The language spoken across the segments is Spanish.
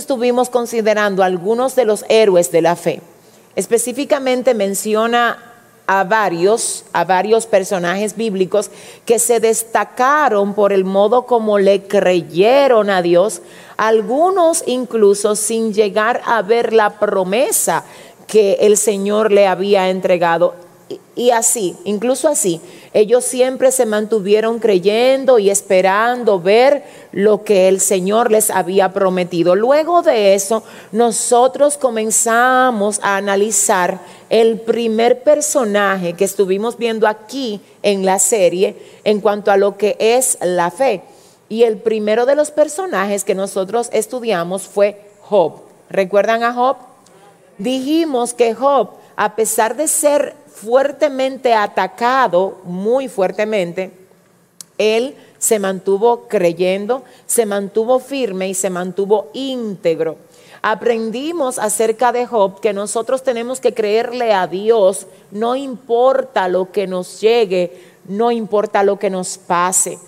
estuvimos considerando algunos de los héroes de la fe. Específicamente menciona a varios, a varios personajes bíblicos que se destacaron por el modo como le creyeron a Dios, algunos incluso sin llegar a ver la promesa que el Señor le había entregado. Y así, incluso así, ellos siempre se mantuvieron creyendo y esperando ver lo que el Señor les había prometido. Luego de eso, nosotros comenzamos a analizar el primer personaje que estuvimos viendo aquí en la serie en cuanto a lo que es la fe. Y el primero de los personajes que nosotros estudiamos fue Job. ¿Recuerdan a Job? Dijimos que Job, a pesar de ser fuertemente atacado, muy fuertemente, él se mantuvo creyendo, se mantuvo firme y se mantuvo íntegro. Aprendimos acerca de Job que nosotros tenemos que creerle a Dios, no importa lo que nos llegue, no importa lo que nos pase.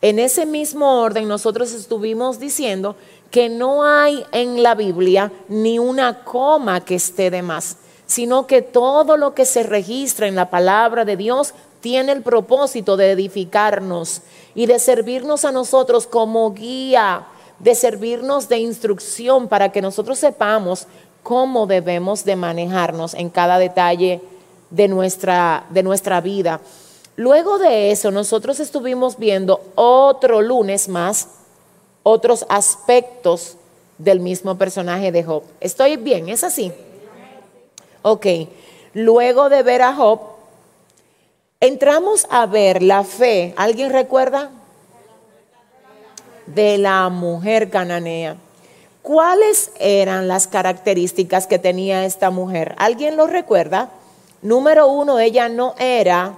En ese mismo orden nosotros estuvimos diciendo que no hay en la Biblia ni una coma que esté de más sino que todo lo que se registra en la palabra de Dios tiene el propósito de edificarnos y de servirnos a nosotros como guía, de servirnos de instrucción para que nosotros sepamos cómo debemos de manejarnos en cada detalle de nuestra, de nuestra vida. Luego de eso, nosotros estuvimos viendo otro lunes más, otros aspectos del mismo personaje de Job. ¿Estoy bien? ¿Es así? Ok, luego de ver a Job, entramos a ver la fe. ¿Alguien recuerda? De la mujer cananea. ¿Cuáles eran las características que tenía esta mujer? ¿Alguien lo recuerda? Número uno, ella no era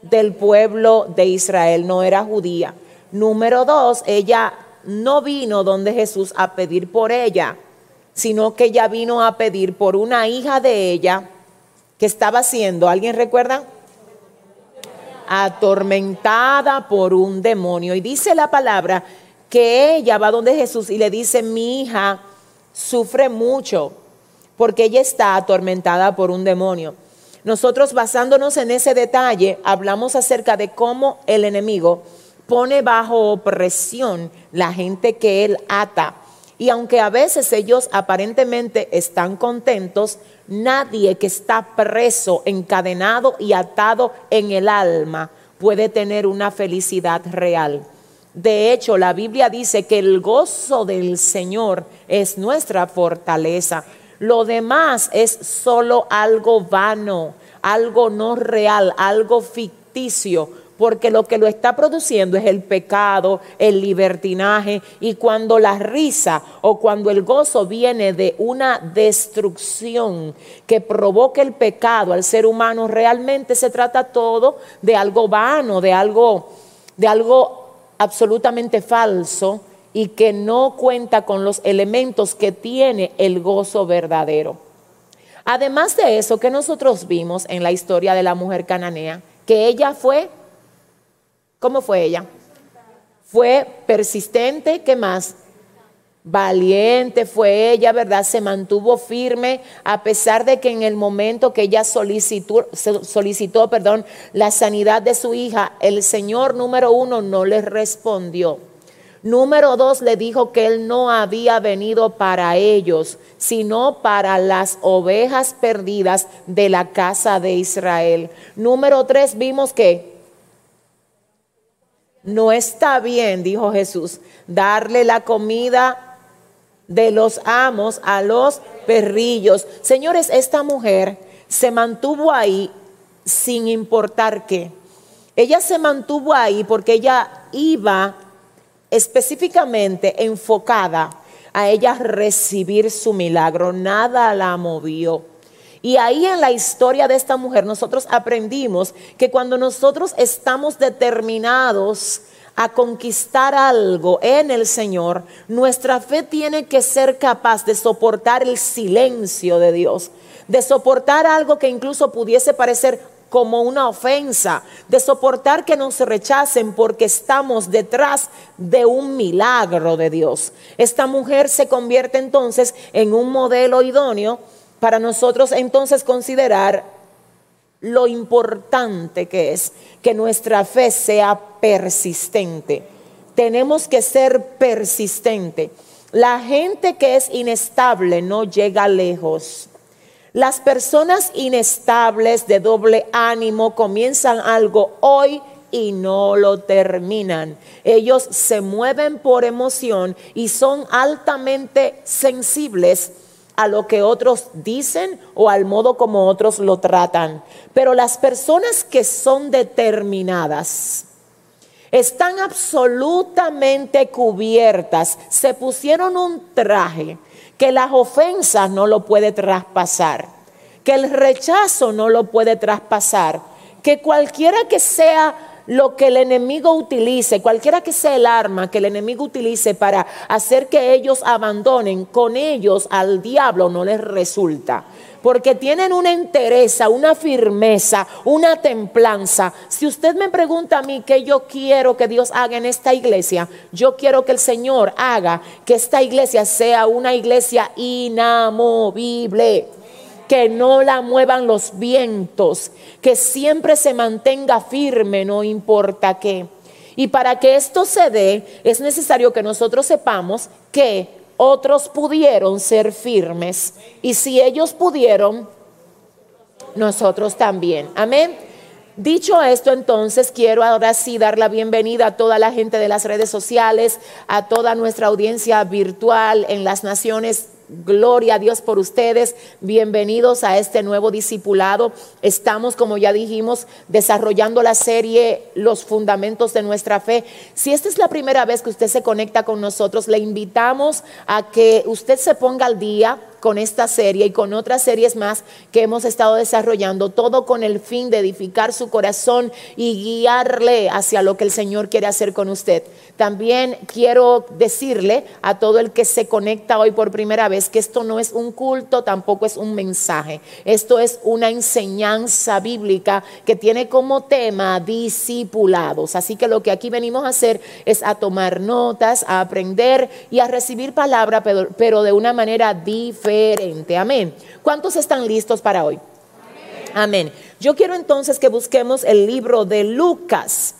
del pueblo de Israel, no era judía. Número dos, ella no vino donde Jesús a pedir por ella sino que ella vino a pedir por una hija de ella que estaba siendo, ¿alguien recuerda? Atormentada por un demonio. Y dice la palabra que ella va donde Jesús y le dice, mi hija sufre mucho porque ella está atormentada por un demonio. Nosotros basándonos en ese detalle, hablamos acerca de cómo el enemigo pone bajo opresión la gente que él ata y aunque a veces ellos aparentemente están contentos, nadie que está preso, encadenado y atado en el alma puede tener una felicidad real. De hecho, la Biblia dice que el gozo del Señor es nuestra fortaleza. Lo demás es solo algo vano, algo no real, algo ficticio porque lo que lo está produciendo es el pecado, el libertinaje, y cuando la risa o cuando el gozo viene de una destrucción que provoca el pecado al ser humano, realmente se trata todo de algo vano, de algo, de algo absolutamente falso y que no cuenta con los elementos que tiene el gozo verdadero. Además de eso que nosotros vimos en la historia de la mujer cananea, que ella fue ¿Cómo fue ella? Fue persistente, ¿qué más? Valiente fue ella, ¿verdad? Se mantuvo firme a pesar de que en el momento que ella solicitó, solicitó perdón, la sanidad de su hija, el Señor número uno no le respondió. Número dos, le dijo que él no había venido para ellos, sino para las ovejas perdidas de la casa de Israel. Número tres, vimos que no está bien, dijo Jesús, darle la comida de los amos a los perrillos. Señores, esta mujer se mantuvo ahí sin importar qué. Ella se mantuvo ahí porque ella iba específicamente enfocada a ella recibir su milagro. Nada la movió. Y ahí en la historia de esta mujer nosotros aprendimos que cuando nosotros estamos determinados a conquistar algo en el Señor, nuestra fe tiene que ser capaz de soportar el silencio de Dios, de soportar algo que incluso pudiese parecer como una ofensa, de soportar que nos rechacen porque estamos detrás de un milagro de Dios. Esta mujer se convierte entonces en un modelo idóneo para nosotros entonces considerar lo importante que es que nuestra fe sea persistente. Tenemos que ser persistente. La gente que es inestable no llega lejos. Las personas inestables de doble ánimo comienzan algo hoy y no lo terminan. Ellos se mueven por emoción y son altamente sensibles a lo que otros dicen o al modo como otros lo tratan. Pero las personas que son determinadas están absolutamente cubiertas, se pusieron un traje que las ofensas no lo puede traspasar, que el rechazo no lo puede traspasar, que cualquiera que sea lo que el enemigo utilice, cualquiera que sea el arma que el enemigo utilice para hacer que ellos abandonen, con ellos al diablo no les resulta. Porque tienen una entereza, una firmeza, una templanza. Si usted me pregunta a mí qué yo quiero que Dios haga en esta iglesia, yo quiero que el Señor haga que esta iglesia sea una iglesia inamovible que no la muevan los vientos, que siempre se mantenga firme, no importa qué. Y para que esto se dé, es necesario que nosotros sepamos que otros pudieron ser firmes. Y si ellos pudieron, nosotros también. Amén. Dicho esto, entonces quiero ahora sí dar la bienvenida a toda la gente de las redes sociales, a toda nuestra audiencia virtual en las naciones Gloria a Dios por ustedes. Bienvenidos a este nuevo discipulado. Estamos, como ya dijimos, desarrollando la serie Los Fundamentos de nuestra Fe. Si esta es la primera vez que usted se conecta con nosotros, le invitamos a que usted se ponga al día con esta serie y con otras series más que hemos estado desarrollando, todo con el fin de edificar su corazón y guiarle hacia lo que el Señor quiere hacer con usted. También quiero decirle a todo el que se conecta hoy por primera vez que esto no es un culto, tampoco es un mensaje. Esto es una enseñanza bíblica que tiene como tema discipulados. Así que lo que aquí venimos a hacer es a tomar notas, a aprender y a recibir palabra, pero, pero de una manera diferente Amén. ¿Cuántos están listos para hoy? Amén. Yo quiero entonces que busquemos el libro de Lucas.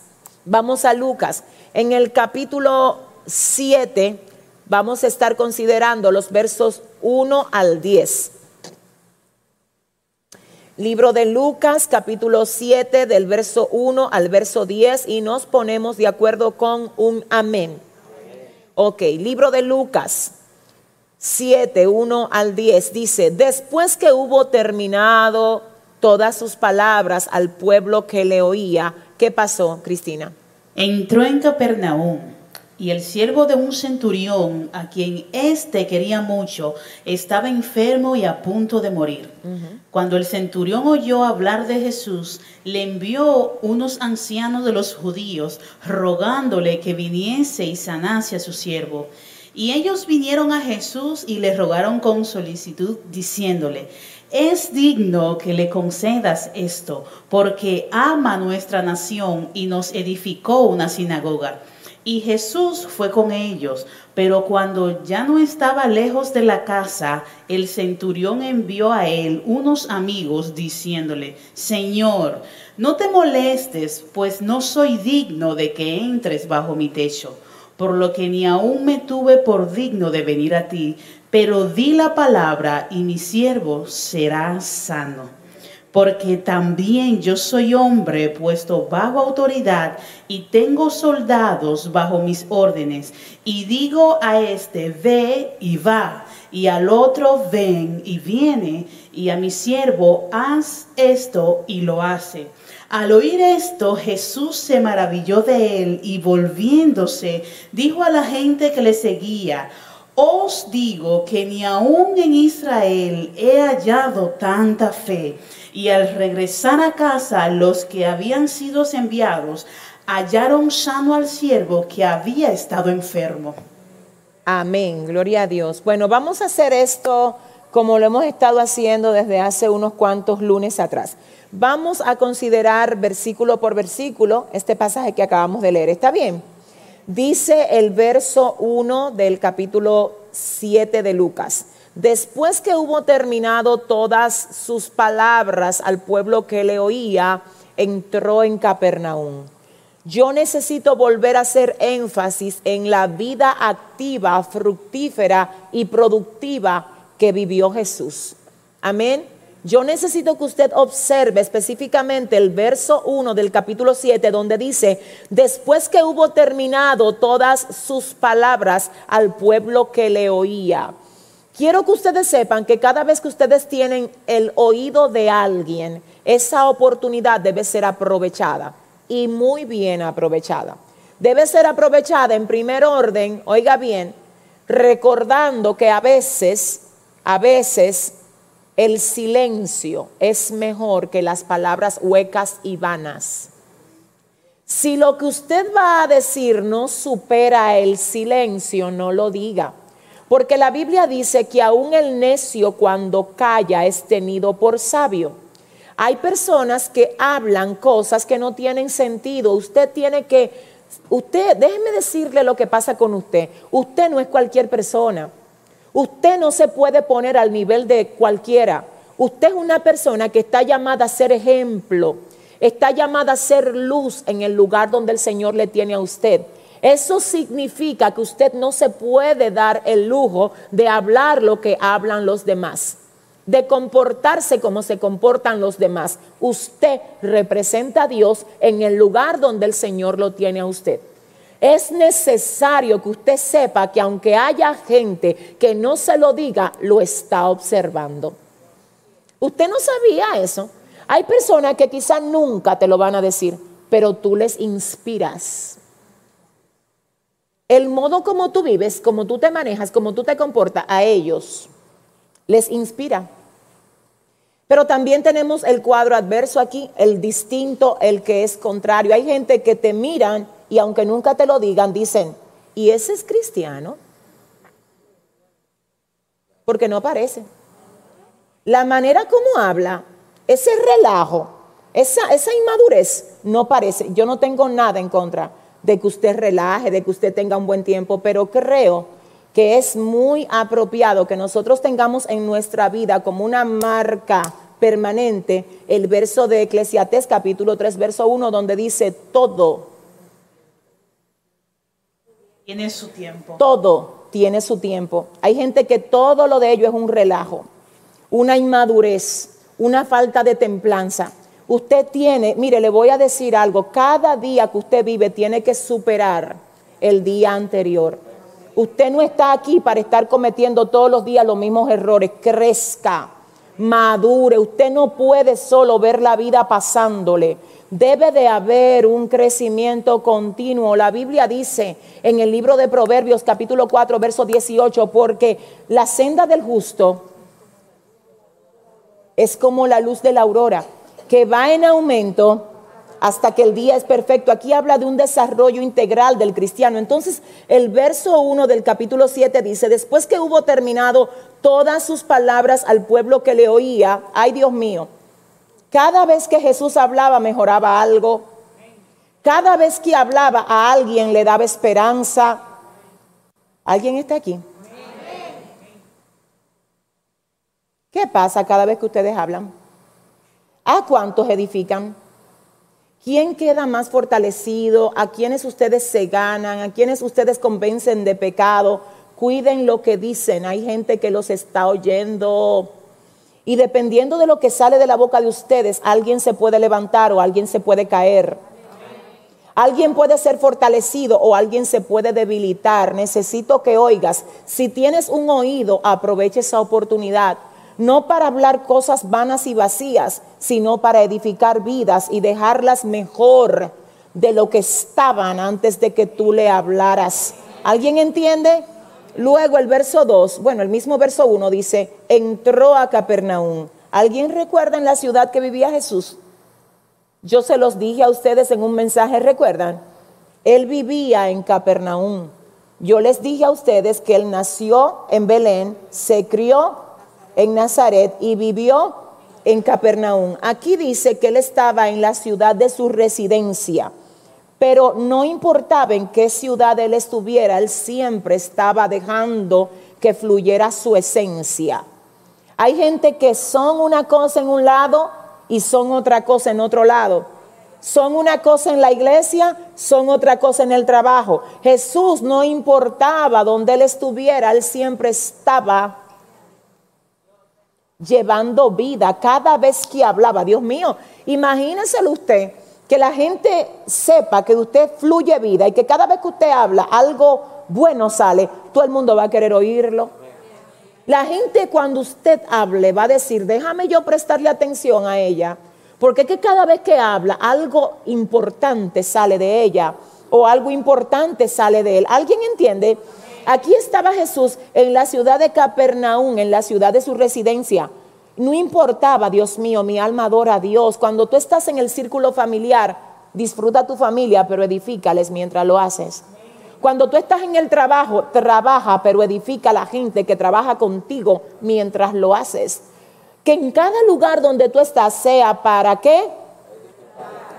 Vamos a Lucas. En el capítulo 7 vamos a estar considerando los versos 1 al 10. Libro de Lucas, capítulo 7, del verso 1 al verso 10, y nos ponemos de acuerdo con un amén. Ok, libro de Lucas, 7, 1 al 10, dice, después que hubo terminado todas sus palabras al pueblo que le oía, ¿qué pasó, Cristina? Entró en Capernaum y el siervo de un centurión, a quien éste quería mucho, estaba enfermo y a punto de morir. Cuando el centurión oyó hablar de Jesús, le envió unos ancianos de los judíos, rogándole que viniese y sanase a su siervo. Y ellos vinieron a Jesús y le rogaron con solicitud, diciéndole, es digno que le concedas esto, porque ama nuestra nación y nos edificó una sinagoga. Y Jesús fue con ellos, pero cuando ya no estaba lejos de la casa, el centurión envió a él unos amigos diciéndole, Señor, no te molestes, pues no soy digno de que entres bajo mi techo por lo que ni aún me tuve por digno de venir a ti, pero di la palabra y mi siervo será sano. Porque también yo soy hombre puesto bajo autoridad y tengo soldados bajo mis órdenes. Y digo a este, ve y va, y al otro, ven y viene, y a mi siervo, haz esto y lo hace. Al oír esto, Jesús se maravilló de él y volviéndose, dijo a la gente que le seguía, os digo que ni aún en Israel he hallado tanta fe. Y al regresar a casa, los que habían sido enviados hallaron sano al siervo que había estado enfermo. Amén, gloria a Dios. Bueno, vamos a hacer esto como lo hemos estado haciendo desde hace unos cuantos lunes atrás. Vamos a considerar versículo por versículo este pasaje que acabamos de leer. ¿Está bien? Dice el verso 1 del capítulo 7 de Lucas. Después que hubo terminado todas sus palabras al pueblo que le oía, entró en Capernaum. Yo necesito volver a hacer énfasis en la vida activa, fructífera y productiva que vivió Jesús. Amén. Yo necesito que usted observe específicamente el verso 1 del capítulo 7 donde dice, después que hubo terminado todas sus palabras al pueblo que le oía. Quiero que ustedes sepan que cada vez que ustedes tienen el oído de alguien, esa oportunidad debe ser aprovechada y muy bien aprovechada. Debe ser aprovechada en primer orden, oiga bien, recordando que a veces, a veces el silencio es mejor que las palabras huecas y vanas. Si lo que usted va a decir no supera el silencio, no lo diga. Porque la Biblia dice que aún el necio cuando calla es tenido por sabio. Hay personas que hablan cosas que no tienen sentido. Usted tiene que, usted, déjeme decirle lo que pasa con usted. Usted no es cualquier persona. Usted no se puede poner al nivel de cualquiera. Usted es una persona que está llamada a ser ejemplo. Está llamada a ser luz en el lugar donde el Señor le tiene a usted. Eso significa que usted no se puede dar el lujo de hablar lo que hablan los demás, de comportarse como se comportan los demás. Usted representa a Dios en el lugar donde el Señor lo tiene a usted. Es necesario que usted sepa que aunque haya gente que no se lo diga, lo está observando. Usted no sabía eso. Hay personas que quizás nunca te lo van a decir, pero tú les inspiras el modo como tú vives, como tú te manejas, como tú te comportas a ellos, les inspira. Pero también tenemos el cuadro adverso aquí, el distinto, el que es contrario. Hay gente que te miran y aunque nunca te lo digan, dicen, ¿y ese es cristiano? Porque no parece. La manera como habla, ese relajo, esa, inmadurez, no parece. Yo no tengo nada en contra de que usted relaje, de que usted tenga un buen tiempo, pero creo que es muy apropiado que nosotros tengamos en nuestra vida como una marca permanente el verso de Eclesiastés capítulo 3 verso 1 donde dice todo tiene su tiempo. Todo tiene su tiempo. Hay gente que todo lo de ello es un relajo, una inmadurez, una falta de templanza. Usted tiene, mire, le voy a decir algo, cada día que usted vive tiene que superar el día anterior. Usted no está aquí para estar cometiendo todos los días los mismos errores. Crezca, madure. Usted no puede solo ver la vida pasándole. Debe de haber un crecimiento continuo. La Biblia dice en el libro de Proverbios capítulo 4, verso 18, porque la senda del justo es como la luz de la aurora que va en aumento hasta que el día es perfecto. Aquí habla de un desarrollo integral del cristiano. Entonces, el verso 1 del capítulo 7 dice, después que hubo terminado todas sus palabras al pueblo que le oía, ay Dios mío, cada vez que Jesús hablaba mejoraba algo, cada vez que hablaba a alguien le daba esperanza. ¿Alguien está aquí? ¿Qué pasa cada vez que ustedes hablan? ¿A cuántos edifican? ¿Quién queda más fortalecido? ¿A quiénes ustedes se ganan? ¿A quiénes ustedes convencen de pecado? Cuiden lo que dicen. Hay gente que los está oyendo. Y dependiendo de lo que sale de la boca de ustedes, alguien se puede levantar o alguien se puede caer. Alguien puede ser fortalecido o alguien se puede debilitar. Necesito que oigas. Si tienes un oído, aproveche esa oportunidad no para hablar cosas vanas y vacías, sino para edificar vidas y dejarlas mejor de lo que estaban antes de que tú le hablaras. ¿Alguien entiende? Luego el verso 2, bueno, el mismo verso 1 dice, entró a Capernaum. ¿Alguien recuerda en la ciudad que vivía Jesús? Yo se los dije a ustedes en un mensaje, ¿recuerdan? Él vivía en Capernaum. Yo les dije a ustedes que él nació en Belén, se crió en Nazaret y vivió en Capernaum. Aquí dice que él estaba en la ciudad de su residencia, pero no importaba en qué ciudad él estuviera, él siempre estaba dejando que fluyera su esencia. Hay gente que son una cosa en un lado y son otra cosa en otro lado. Son una cosa en la iglesia, son otra cosa en el trabajo. Jesús no importaba donde él estuviera, él siempre estaba llevando vida cada vez que hablaba. Dios mío, imagínenselo usted que la gente sepa que usted fluye vida y que cada vez que usted habla algo bueno sale, todo el mundo va a querer oírlo. La gente cuando usted hable va a decir, déjame yo prestarle atención a ella, porque es que cada vez que habla algo importante sale de ella o algo importante sale de él. ¿Alguien entiende? Aquí estaba Jesús en la ciudad de Capernaum, en la ciudad de su residencia. No importaba, Dios mío, mi alma adora a Dios. Cuando tú estás en el círculo familiar, disfruta tu familia, pero edifícales mientras lo haces. Cuando tú estás en el trabajo, trabaja, pero edifica a la gente que trabaja contigo mientras lo haces. Que en cada lugar donde tú estás sea para qué?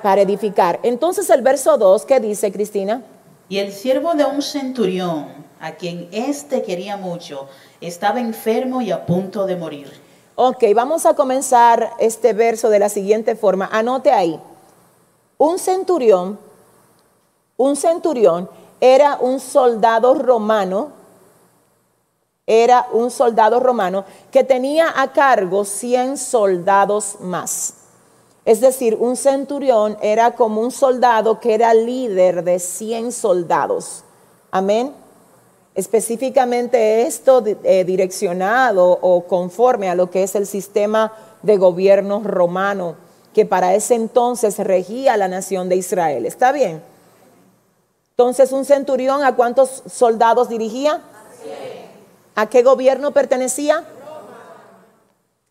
Para edificar. Entonces el verso 2, ¿qué dice Cristina? Y el siervo de un centurión, a quien éste quería mucho, estaba enfermo y a punto de morir. Ok, vamos a comenzar este verso de la siguiente forma. Anote ahí. Un centurión, un centurión era un soldado romano, era un soldado romano que tenía a cargo 100 soldados más. Es decir, un centurión era como un soldado que era líder de 100 soldados. Amén. Específicamente esto eh, direccionado o conforme a lo que es el sistema de gobierno romano que para ese entonces regía la nación de Israel. ¿Está bien? Entonces, un centurión, ¿a cuántos soldados dirigía? ¿A qué gobierno pertenecía?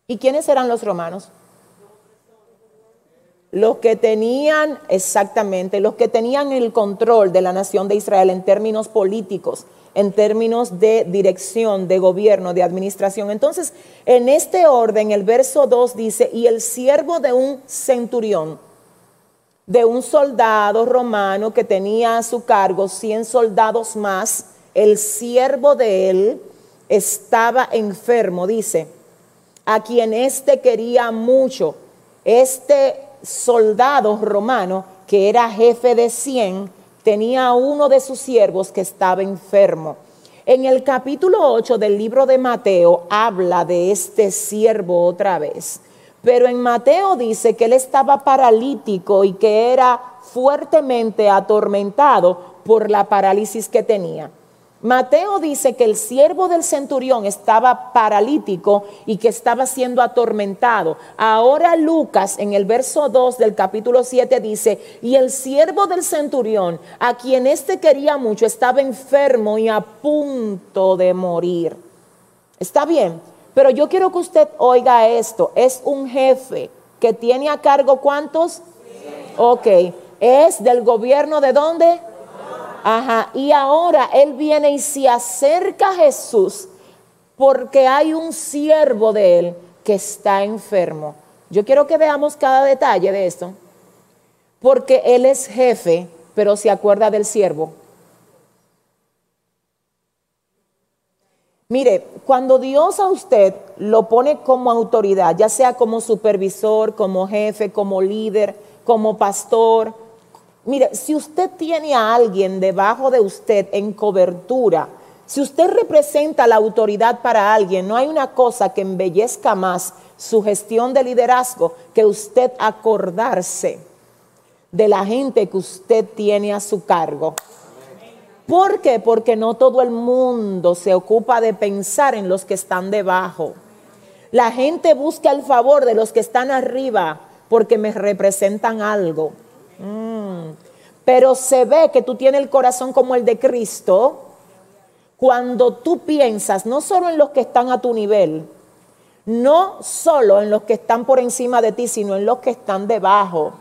¿Y quiénes eran los romanos? Los que tenían, exactamente, los que tenían el control de la nación de Israel en términos políticos, en términos de dirección, de gobierno, de administración. Entonces, en este orden, el verso 2 dice, y el siervo de un centurión, de un soldado romano que tenía a su cargo 100 soldados más, el siervo de él estaba enfermo, dice, a quien éste quería mucho. Este soldado romano, que era jefe de 100, tenía uno de sus siervos que estaba enfermo. En el capítulo 8 del libro de Mateo habla de este siervo otra vez. Pero en Mateo dice que él estaba paralítico y que era fuertemente atormentado por la parálisis que tenía. Mateo dice que el siervo del centurión estaba paralítico y que estaba siendo atormentado. Ahora Lucas en el verso 2 del capítulo 7 dice, y el siervo del centurión, a quien éste quería mucho, estaba enfermo y a punto de morir. ¿Está bien? Pero yo quiero que usted oiga esto. Es un jefe que tiene a cargo cuántos? Ok. ¿Es del gobierno de dónde? Ajá. Y ahora él viene y se acerca a Jesús porque hay un siervo de él que está enfermo. Yo quiero que veamos cada detalle de esto. Porque él es jefe, pero se acuerda del siervo. Mire, cuando Dios a usted lo pone como autoridad, ya sea como supervisor, como jefe, como líder, como pastor, mire, si usted tiene a alguien debajo de usted en cobertura, si usted representa la autoridad para alguien, no hay una cosa que embellezca más su gestión de liderazgo que usted acordarse de la gente que usted tiene a su cargo. ¿Por qué? Porque no todo el mundo se ocupa de pensar en los que están debajo. La gente busca el favor de los que están arriba porque me representan algo. Pero se ve que tú tienes el corazón como el de Cristo cuando tú piensas no solo en los que están a tu nivel, no solo en los que están por encima de ti, sino en los que están debajo.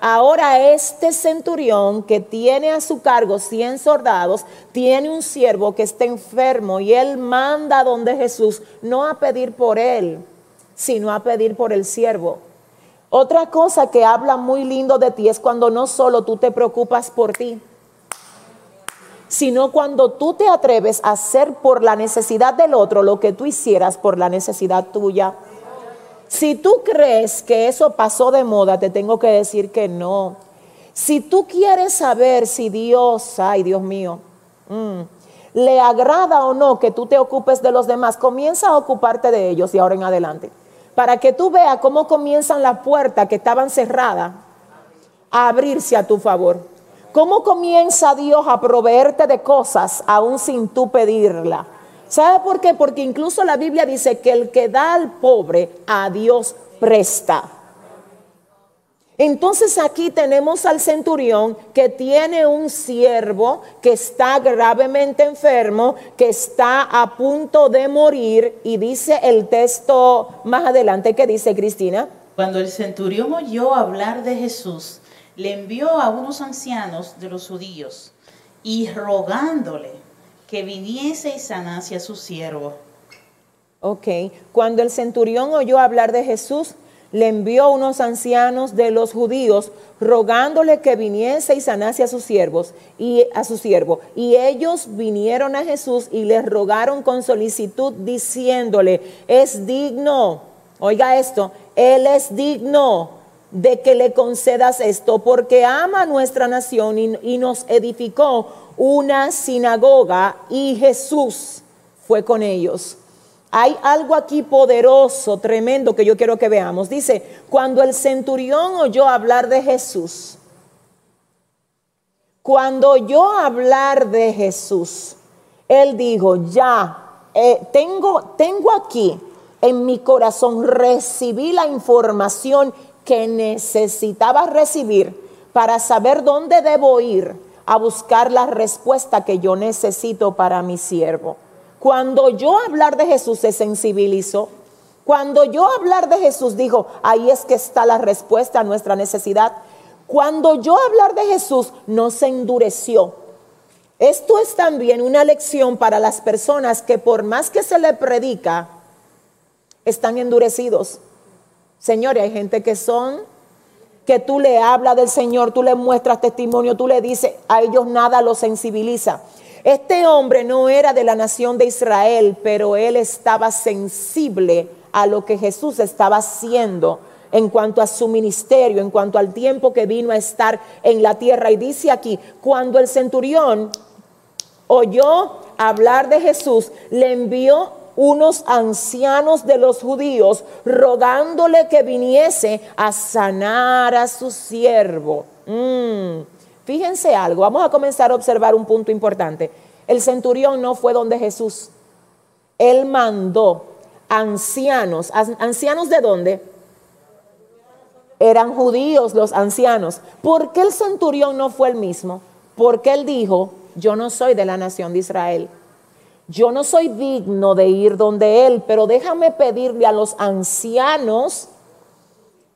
Ahora este centurión que tiene a su cargo 100 soldados, tiene un siervo que está enfermo y él manda donde Jesús, no a pedir por él, sino a pedir por el siervo. Otra cosa que habla muy lindo de ti es cuando no solo tú te preocupas por ti, sino cuando tú te atreves a hacer por la necesidad del otro lo que tú hicieras por la necesidad tuya. Si tú crees que eso pasó de moda, te tengo que decir que no. Si tú quieres saber si Dios, ay Dios mío, mm, le agrada o no que tú te ocupes de los demás, comienza a ocuparte de ellos y ahora en adelante para que tú veas cómo comienzan las puertas que estaban cerradas a abrirse a tu favor. ¿Cómo comienza Dios a proveerte de cosas aún sin tú pedirla? ¿Sabe por qué? Porque incluso la Biblia dice que el que da al pobre a Dios presta. Entonces aquí tenemos al centurión que tiene un siervo que está gravemente enfermo, que está a punto de morir y dice el texto más adelante que dice Cristina. Cuando el centurión oyó hablar de Jesús, le envió a unos ancianos de los judíos y rogándole que viniese y sanase a su siervo. Ok, cuando el centurión oyó hablar de Jesús, le envió unos ancianos de los judíos rogándole que viniese y sanase a sus siervos y a su siervo. Y ellos vinieron a Jesús y le rogaron con solicitud diciéndole, es digno, oiga esto, él es digno de que le concedas esto porque ama nuestra nación y, y nos edificó una sinagoga y Jesús fue con ellos. Hay algo aquí poderoso, tremendo, que yo quiero que veamos. Dice, cuando el centurión oyó hablar de Jesús, cuando oyó hablar de Jesús, él dijo, ya, eh, tengo, tengo aquí en mi corazón, recibí la información que necesitaba recibir para saber dónde debo ir a buscar la respuesta que yo necesito para mi siervo. Cuando yo hablar de Jesús se sensibilizó. Cuando yo hablar de Jesús dijo, ahí es que está la respuesta a nuestra necesidad. Cuando yo hablar de Jesús no se endureció. Esto es también una lección para las personas que por más que se le predica, están endurecidos. Señores, hay gente que son, que tú le hablas del Señor, tú le muestras testimonio, tú le dices, a ellos nada los sensibiliza. Este hombre no era de la nación de Israel, pero él estaba sensible a lo que Jesús estaba haciendo en cuanto a su ministerio, en cuanto al tiempo que vino a estar en la tierra. Y dice aquí, cuando el centurión oyó hablar de Jesús, le envió unos ancianos de los judíos rogándole que viniese a sanar a su siervo. Mm. Fíjense algo, vamos a comenzar a observar un punto importante. El centurión no fue donde Jesús. Él mandó ancianos. ¿Ancianos de dónde? Eran judíos los ancianos. ¿Por qué el centurión no fue el mismo? Porque él dijo, yo no soy de la nación de Israel. Yo no soy digno de ir donde él, pero déjame pedirle a los ancianos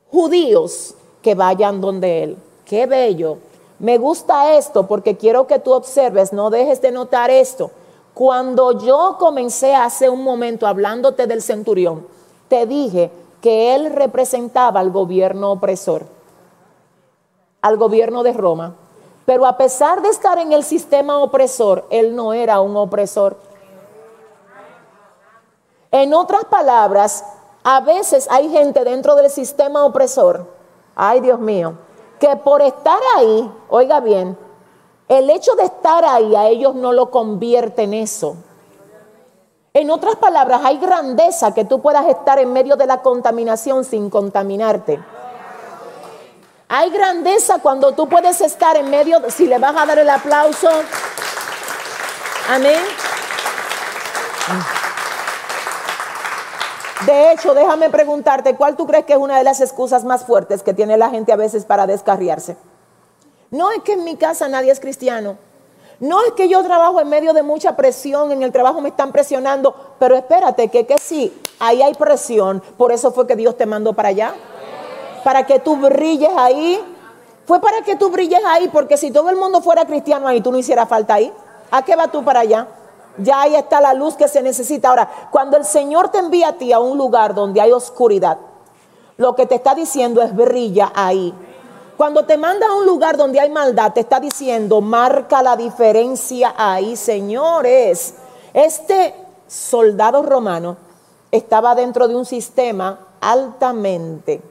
judíos que vayan donde él. Qué bello me gusta esto porque quiero que tú observes, no dejes de notar esto. Cuando yo comencé hace un momento hablándote del centurión, te dije que él representaba al gobierno opresor, al gobierno de Roma. Pero a pesar de estar en el sistema opresor, él no era un opresor. En otras palabras, a veces hay gente dentro del sistema opresor, ay Dios mío, que por estar ahí, oiga bien, el hecho de estar ahí a ellos no lo convierte en eso. En otras palabras, hay grandeza que tú puedas estar en medio de la contaminación sin contaminarte. Hay grandeza cuando tú puedes estar en medio, si le vas a dar el aplauso. Amén. De hecho, déjame preguntarte, ¿cuál tú crees que es una de las excusas más fuertes que tiene la gente a veces para descarriarse? No es que en mi casa nadie es cristiano. No es que yo trabajo en medio de mucha presión, en el trabajo me están presionando, pero espérate, que, que sí, ahí hay presión, por eso fue que Dios te mandó para allá, para que tú brilles ahí, Fue para que tú brilles ahí, porque si todo el mundo fuera cristiano ahí, tú no hicieras falta ahí. ¿A qué vas tú para allá? Ya ahí está la luz que se necesita. Ahora, cuando el Señor te envía a ti a un lugar donde hay oscuridad, lo que te está diciendo es brilla ahí. Cuando te manda a un lugar donde hay maldad, te está diciendo, marca la diferencia ahí, señores. Este soldado romano estaba dentro de un sistema altamente,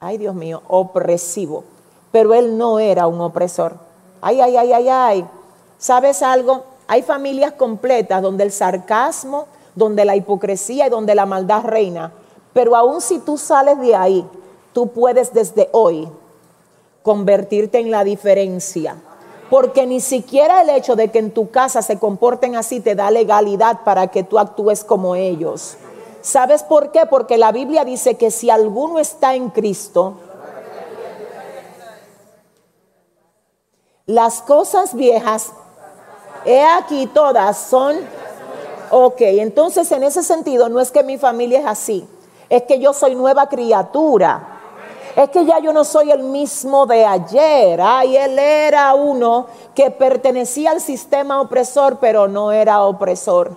ay Dios mío, opresivo, pero él no era un opresor. Ay, ay, ay, ay, ay. ¿Sabes algo? Hay familias completas donde el sarcasmo, donde la hipocresía y donde la maldad reina. Pero aún si tú sales de ahí, tú puedes desde hoy convertirte en la diferencia. Porque ni siquiera el hecho de que en tu casa se comporten así te da legalidad para que tú actúes como ellos. ¿Sabes por qué? Porque la Biblia dice que si alguno está en Cristo, las cosas viejas, he aquí todas son, ok, entonces en ese sentido no es que mi familia es así, es que yo soy nueva criatura. Es que ya yo no soy el mismo de ayer. Ay, él era uno que pertenecía al sistema opresor, pero no era opresor.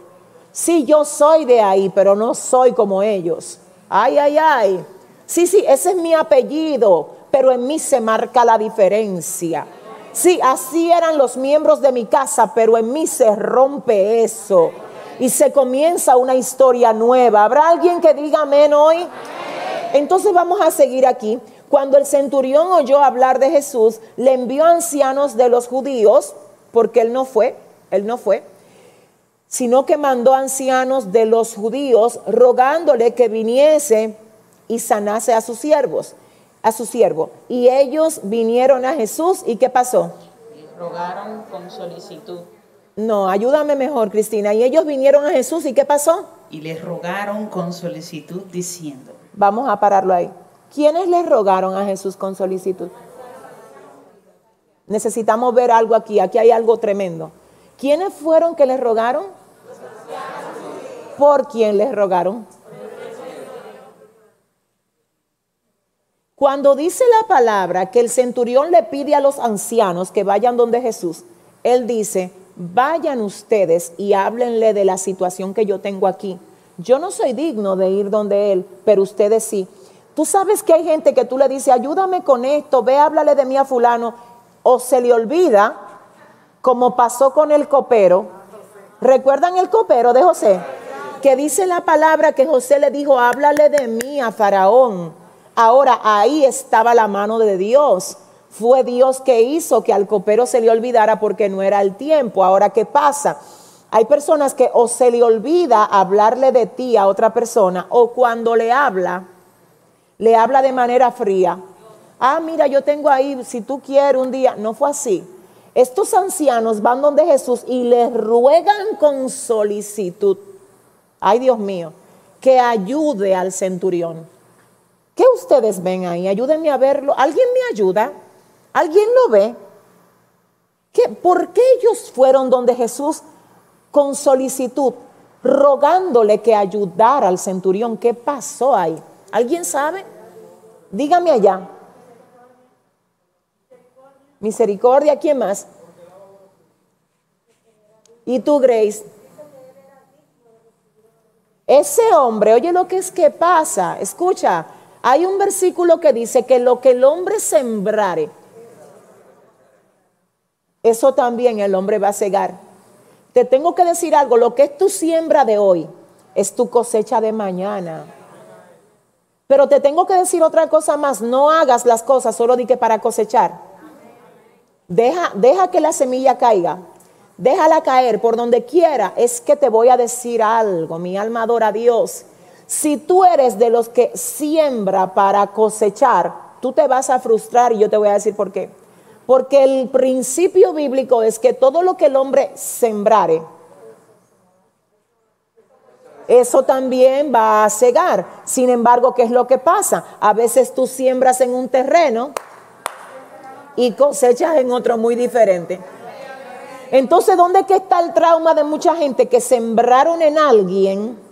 Sí, yo soy de ahí, pero no soy como ellos. Ay, ay, ay. Sí, sí, ese es mi apellido, pero en mí se marca la diferencia. Sí, así eran los miembros de mi casa, pero en mí se rompe eso. Y se comienza una historia nueva. ¿Habrá alguien que diga amén hoy? Entonces vamos a seguir aquí. Cuando el centurión oyó hablar de Jesús, le envió ancianos de los judíos, porque él no fue, él no fue, sino que mandó ancianos de los judíos rogándole que viniese y sanase a sus siervos, a su siervo. Y ellos vinieron a Jesús y ¿qué pasó? rogaron con solicitud. No, ayúdame mejor, Cristina. Y ellos vinieron a Jesús y ¿qué pasó? Y les rogaron con solicitud diciendo. Vamos a pararlo ahí. ¿Quiénes le rogaron a Jesús con solicitud? Necesitamos ver algo aquí. Aquí hay algo tremendo. ¿Quiénes fueron que le rogaron? ¿Por quién les rogaron? Cuando dice la palabra que el centurión le pide a los ancianos que vayan donde Jesús, él dice, vayan ustedes y háblenle de la situación que yo tengo aquí. Yo no soy digno de ir donde Él, pero ustedes sí. Tú sabes que hay gente que tú le dices, ayúdame con esto, ve, háblale de mí a fulano, o se le olvida, como pasó con el copero. ¿Recuerdan el copero de José? Que dice la palabra que José le dijo, háblale de mí a Faraón. Ahora ahí estaba la mano de Dios. Fue Dios que hizo que al copero se le olvidara porque no era el tiempo. Ahora, ¿qué pasa? Hay personas que o se le olvida hablarle de ti a otra persona o cuando le habla, le habla de manera fría. Ah, mira, yo tengo ahí, si tú quieres un día. No fue así. Estos ancianos van donde Jesús y le ruegan con solicitud. Ay, Dios mío, que ayude al centurión. ¿Qué ustedes ven ahí? Ayúdenme a verlo. ¿Alguien me ayuda? ¿Alguien lo ve? ¿Qué, ¿Por qué ellos fueron donde Jesús con solicitud, rogándole que ayudara al centurión. ¿Qué pasó ahí? ¿Alguien sabe? Dígame allá. Misericordia, ¿quién más? ¿Y tú, Grace? Ese hombre, oye lo que es que pasa, escucha, hay un versículo que dice que lo que el hombre sembrare, eso también el hombre va a cegar. Te tengo que decir algo, lo que es tu siembra de hoy es tu cosecha de mañana. Pero te tengo que decir otra cosa más, no hagas las cosas solo di que para cosechar. Deja, deja que la semilla caiga, déjala caer por donde quiera. Es que te voy a decir algo, mi alma adora a Dios. Si tú eres de los que siembra para cosechar, tú te vas a frustrar y yo te voy a decir por qué. Porque el principio bíblico es que todo lo que el hombre sembrare, eso también va a cegar. Sin embargo, ¿qué es lo que pasa? A veces tú siembras en un terreno y cosechas en otro muy diferente. Entonces, ¿dónde está el trauma de mucha gente que sembraron en alguien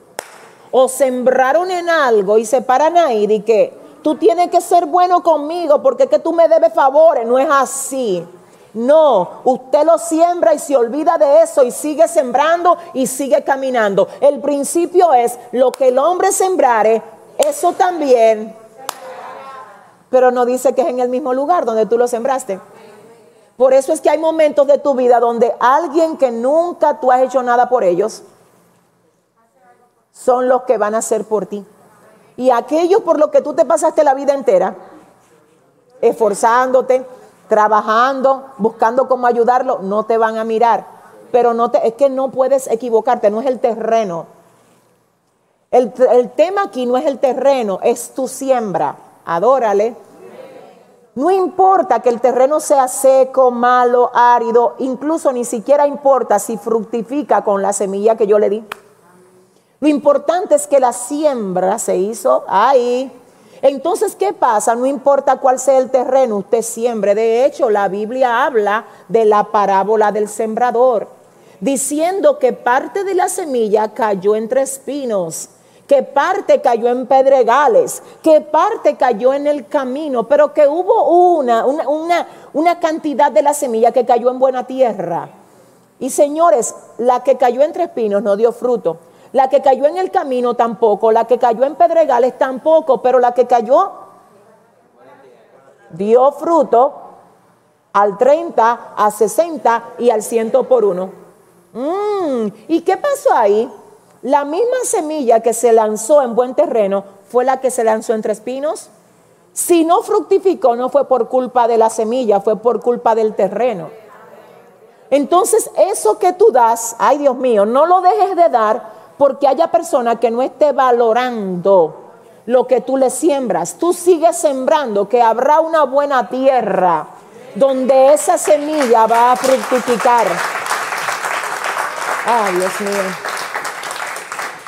o sembraron en algo y se paran ahí y que tú tienes que ser bueno conmigo porque es que tú me debes favores. No es así. No, usted lo siembra y se olvida de eso y sigue sembrando y sigue caminando. El principio es lo que el hombre sembrare, eso también. Pero no dice que es en el mismo lugar donde tú lo sembraste. Por eso es que hay momentos de tu vida donde alguien que nunca tú has hecho nada por ellos, son los que van a hacer por ti. Y aquellos por los que tú te pasaste la vida entera, esforzándote, trabajando, buscando cómo ayudarlo, no te van a mirar. Pero no te, es que no puedes equivocarte, no es el terreno. El, el tema aquí no es el terreno, es tu siembra. Adórale. No importa que el terreno sea seco, malo, árido, incluso ni siquiera importa si fructifica con la semilla que yo le di. Lo importante es que la siembra se hizo ahí. Entonces, ¿qué pasa? No importa cuál sea el terreno, usted siembre. De hecho, la Biblia habla de la parábola del sembrador, diciendo que parte de la semilla cayó entre espinos, que parte cayó en pedregales, que parte cayó en el camino, pero que hubo una, una, una, una cantidad de la semilla que cayó en buena tierra. Y señores, la que cayó entre espinos no dio fruto. La que cayó en el camino tampoco, la que cayó en pedregales tampoco, pero la que cayó dio fruto al 30, a 60 y al 100 por uno. Mm, ¿Y qué pasó ahí? La misma semilla que se lanzó en buen terreno fue la que se lanzó entre espinos. Si no fructificó, no fue por culpa de la semilla, fue por culpa del terreno. Entonces, eso que tú das, ay Dios mío, no lo dejes de dar porque haya personas que no esté valorando lo que tú le siembras. Tú sigues sembrando, que habrá una buena tierra donde esa semilla va a fructificar. Ay, Dios mío.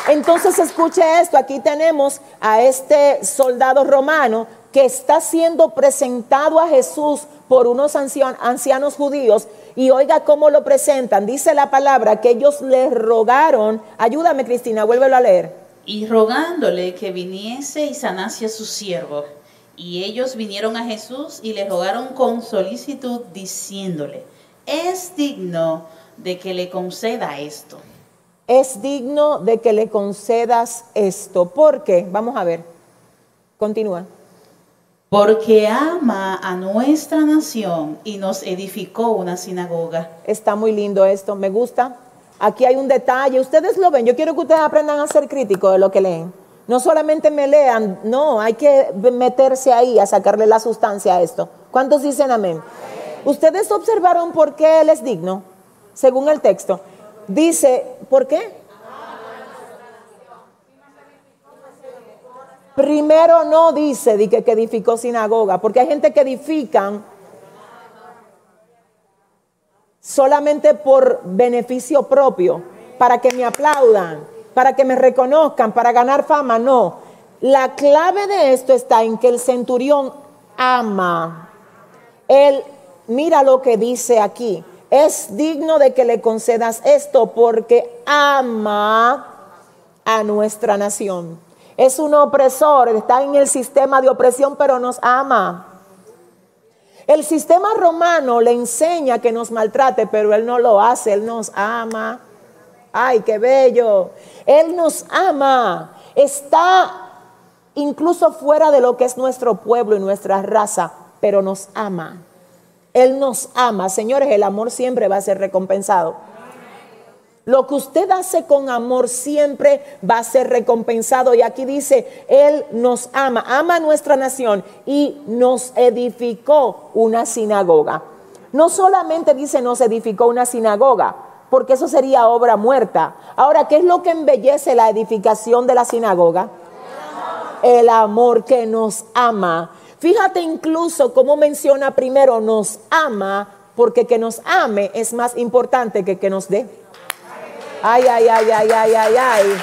Entonces escuche esto, aquí tenemos a este soldado romano que está siendo presentado a Jesús por unos ancianos judíos y oiga cómo lo presentan. Dice la palabra que ellos le rogaron, ayúdame Cristina, vuélvelo a leer. Y rogándole que viniese y sanase a su siervo. Y ellos vinieron a Jesús y le rogaron con solicitud diciéndole, es digno de que le conceda esto. Es digno de que le concedas esto. ¿Por qué? Vamos a ver. Continúa porque ama a nuestra nación y nos edificó una sinagoga. Está muy lindo esto, me gusta. Aquí hay un detalle, ustedes lo ven, yo quiero que ustedes aprendan a ser críticos de lo que leen. No solamente me lean, no, hay que meterse ahí a sacarle la sustancia a esto. ¿Cuántos dicen amén? Ustedes observaron por qué Él es digno, según el texto. Dice, ¿por qué? Primero no dice de que, edificó sinagoga, porque hay gente que edifican solamente por beneficio propio, para que me aplaudan, para que me reconozcan, para ganar fama. No, la clave de esto está en que el centurión ama. Él, mira lo que dice aquí, es digno de que le concedas esto porque ama a nuestra nación. Es un opresor, está en el sistema de opresión, pero nos ama. El sistema romano le enseña que nos maltrate, pero él no lo hace, él nos ama. Ay, qué bello. Él nos ama. Está incluso fuera de lo que es nuestro pueblo y nuestra raza, pero nos ama. Él nos ama. Señores, el amor siempre va a ser recompensado. Lo que usted hace con amor siempre va a ser recompensado. Y aquí dice, Él nos ama, ama a nuestra nación y nos edificó una sinagoga. No solamente dice nos edificó una sinagoga, porque eso sería obra muerta. Ahora, ¿qué es lo que embellece la edificación de la sinagoga? El amor que nos ama. Fíjate incluso cómo menciona primero nos ama, porque que nos ame es más importante que que nos dé. Ay, ay, ay, ay, ay, ay, ay.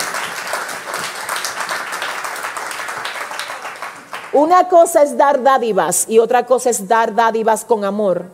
Una cosa es dar dádivas y otra cosa es dar dádivas con amor.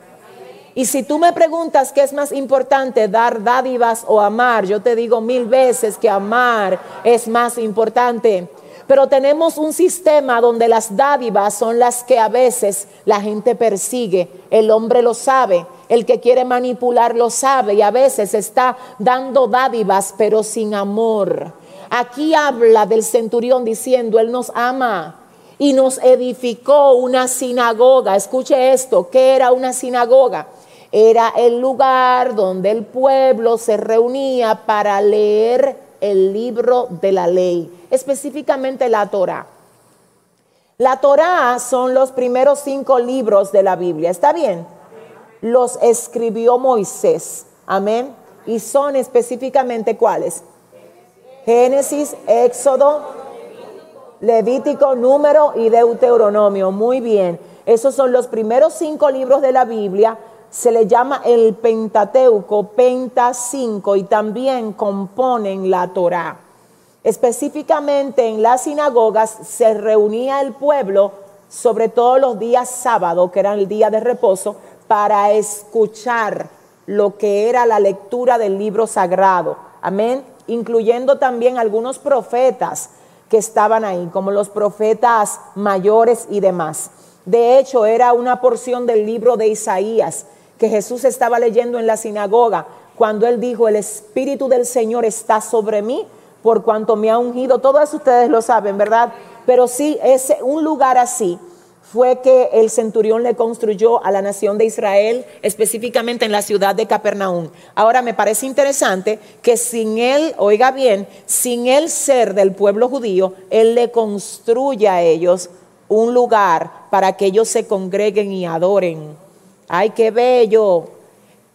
Y si tú me preguntas qué es más importante, dar dádivas o amar, yo te digo mil veces que amar es más importante. Pero tenemos un sistema donde las dádivas son las que a veces la gente persigue. El hombre lo sabe, el que quiere manipular lo sabe y a veces está dando dádivas pero sin amor. Aquí habla del centurión diciendo, Él nos ama y nos edificó una sinagoga. Escuche esto, ¿qué era una sinagoga? Era el lugar donde el pueblo se reunía para leer el libro de la ley específicamente la Torah. La Torah son los primeros cinco libros de la Biblia, ¿está bien? Los escribió Moisés, amén. Y son específicamente cuáles? Génesis, Éxodo, Levítico, Número y Deuteronomio. Muy bien. Esos son los primeros cinco libros de la Biblia. Se le llama el Pentateuco, Penta 5, y también componen la Torah. Específicamente en las sinagogas se reunía el pueblo, sobre todo los días sábados, que eran el día de reposo, para escuchar lo que era la lectura del libro sagrado. Amén. Incluyendo también algunos profetas que estaban ahí, como los profetas mayores y demás. De hecho, era una porción del libro de Isaías que Jesús estaba leyendo en la sinagoga cuando él dijo, el Espíritu del Señor está sobre mí por cuanto me ha ungido. Todo eso ustedes lo saben, ¿verdad? Pero sí, es un lugar así fue que el centurión le construyó a la nación de Israel, específicamente en la ciudad de Capernaum. Ahora me parece interesante que sin él, oiga bien, sin él ser del pueblo judío, él le construye a ellos un lugar para que ellos se congreguen y adoren. Ay, qué bello.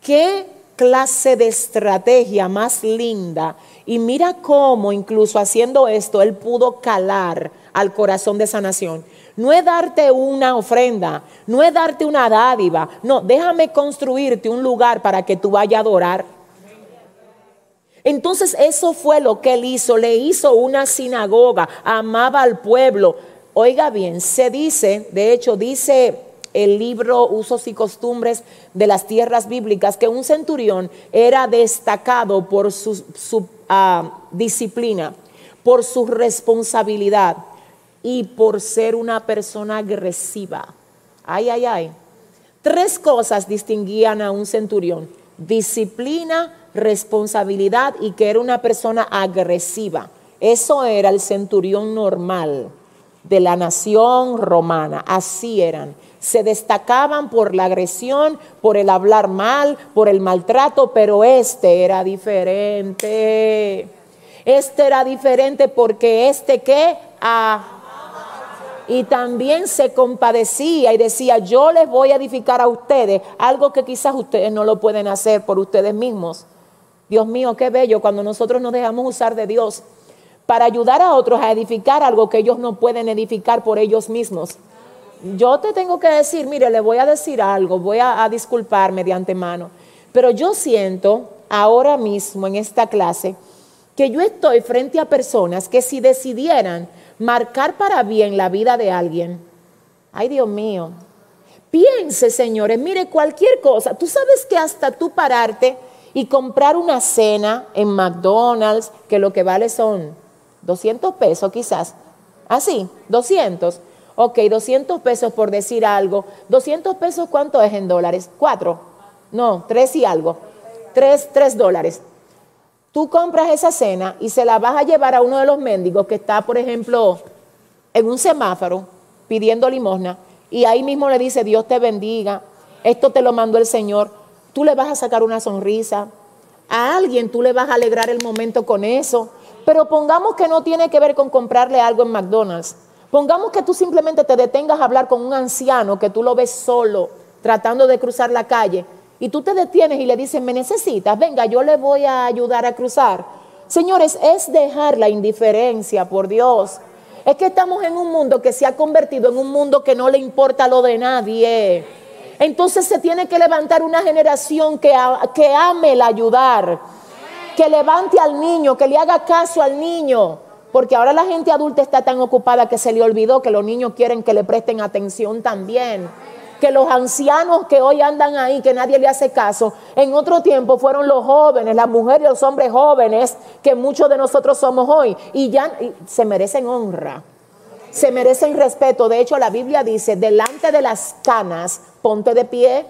Qué clase de estrategia más linda y mira cómo incluso haciendo esto, Él pudo calar al corazón de esa nación. No es darte una ofrenda, no es darte una dádiva, no, déjame construirte un lugar para que tú vayas a adorar. Entonces eso fue lo que él hizo, le hizo una sinagoga, amaba al pueblo. Oiga bien, se dice, de hecho dice el libro Usos y Costumbres de las Tierras Bíblicas, que un centurión era destacado por su, ah, disciplina, por su responsabilidad y por ser una persona agresiva. Ay, ay, ay. Tres cosas distinguían a un centurión. Disciplina, responsabilidad y que era una persona agresiva. Eso era el centurión normal de la nación romana. Así eran se destacaban por la agresión, por el hablar mal, por el maltrato, pero este era diferente. Este era diferente porque este que ah, y también se compadecía y decía, yo les voy a edificar a ustedes algo que quizás ustedes no lo pueden hacer por ustedes mismos. Dios mío, qué bello cuando nosotros nos dejamos usar de Dios para ayudar a otros a edificar algo que ellos no pueden edificar por ellos mismos yo te tengo que decir, mire, le voy a decir algo, voy a, disculparme de antemano, pero yo siento ahora mismo en esta clase que yo estoy frente a personas que si decidieran marcar para bien la vida de alguien, ay Dios mío, piense señores, mire cualquier cosa, tú sabes que hasta tú pararte y comprar una cena en McDonald's, que lo que vale son 200 pesos quizás, así, 200 Ok, 200 pesos por decir algo. ¿200 pesos cuánto es en dólares? ¿Cuatro? No, tres y algo. Tres, tres dólares. Tú compras esa cena y se la vas a llevar a uno de los mendigos que está, por ejemplo, en un semáforo pidiendo limosna y ahí mismo le dice, Dios te bendiga, esto te lo mandó el Señor. Tú le vas a sacar una sonrisa. A alguien tú le vas a alegrar el momento con eso. Pero pongamos que no tiene que ver con comprarle algo en McDonald's Pongamos que tú simplemente te detengas a hablar con un anciano que tú lo ves solo tratando de cruzar la calle y tú te detienes y le dices, me necesitas, venga, yo le voy a ayudar a cruzar. Señores, es dejar la indiferencia, por Dios. Es que estamos en un mundo que se ha convertido en un mundo que no le importa lo de nadie. Entonces se tiene que levantar una generación que, que ame el ayudar, que levante al niño, que le haga caso al niño. Porque ahora la gente adulta está tan ocupada que se le olvidó que los niños quieren que le presten atención también. Que los ancianos que hoy andan ahí, que nadie le hace caso, en otro tiempo fueron los jóvenes, las mujeres y los hombres jóvenes que muchos de nosotros somos hoy. Y ya se merecen honra, se merecen respeto. De hecho, la Biblia dice, delante de las canas, ponte de pie.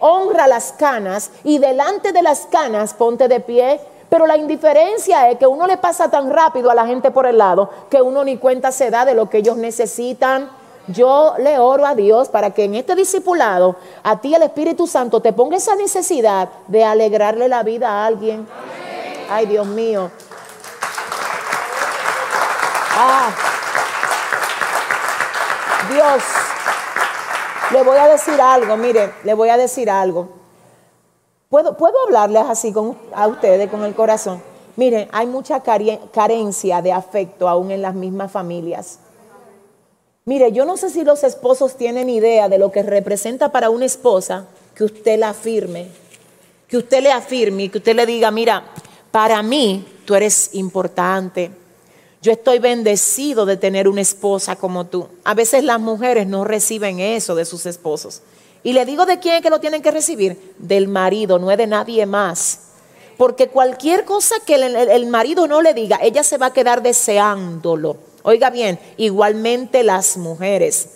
Honra las canas y delante de las canas, ponte de pie. Pero la indiferencia es que uno le pasa tan rápido a la gente por el lado que uno ni cuenta se da de lo que ellos necesitan yo le oro a Dios para que en este discipulado a ti el Espíritu Santo te ponga esa necesidad de alegrarle la vida a alguien. Ay, Dios mío. Ah. Dios, le voy a decir algo, mire, le voy a decir algo. ¿Puedo, puedo hablarles así a ustedes con el corazón? Mire, hay mucha carencia de afecto aún en las mismas familias. Mire, yo no sé si los esposos tienen idea de lo que representa para una esposa que usted la afirme, que usted le afirme, que usted le diga, mira, para mí tú eres importante. Yo estoy bendecido de tener una esposa como tú. A veces las mujeres no reciben eso de sus esposos. Y le digo de quién es que lo tienen que recibir, del marido, no es de nadie más. Porque cualquier cosa que el marido no le diga, ella se va a quedar deseándolo. Oiga bien, igualmente las mujeres.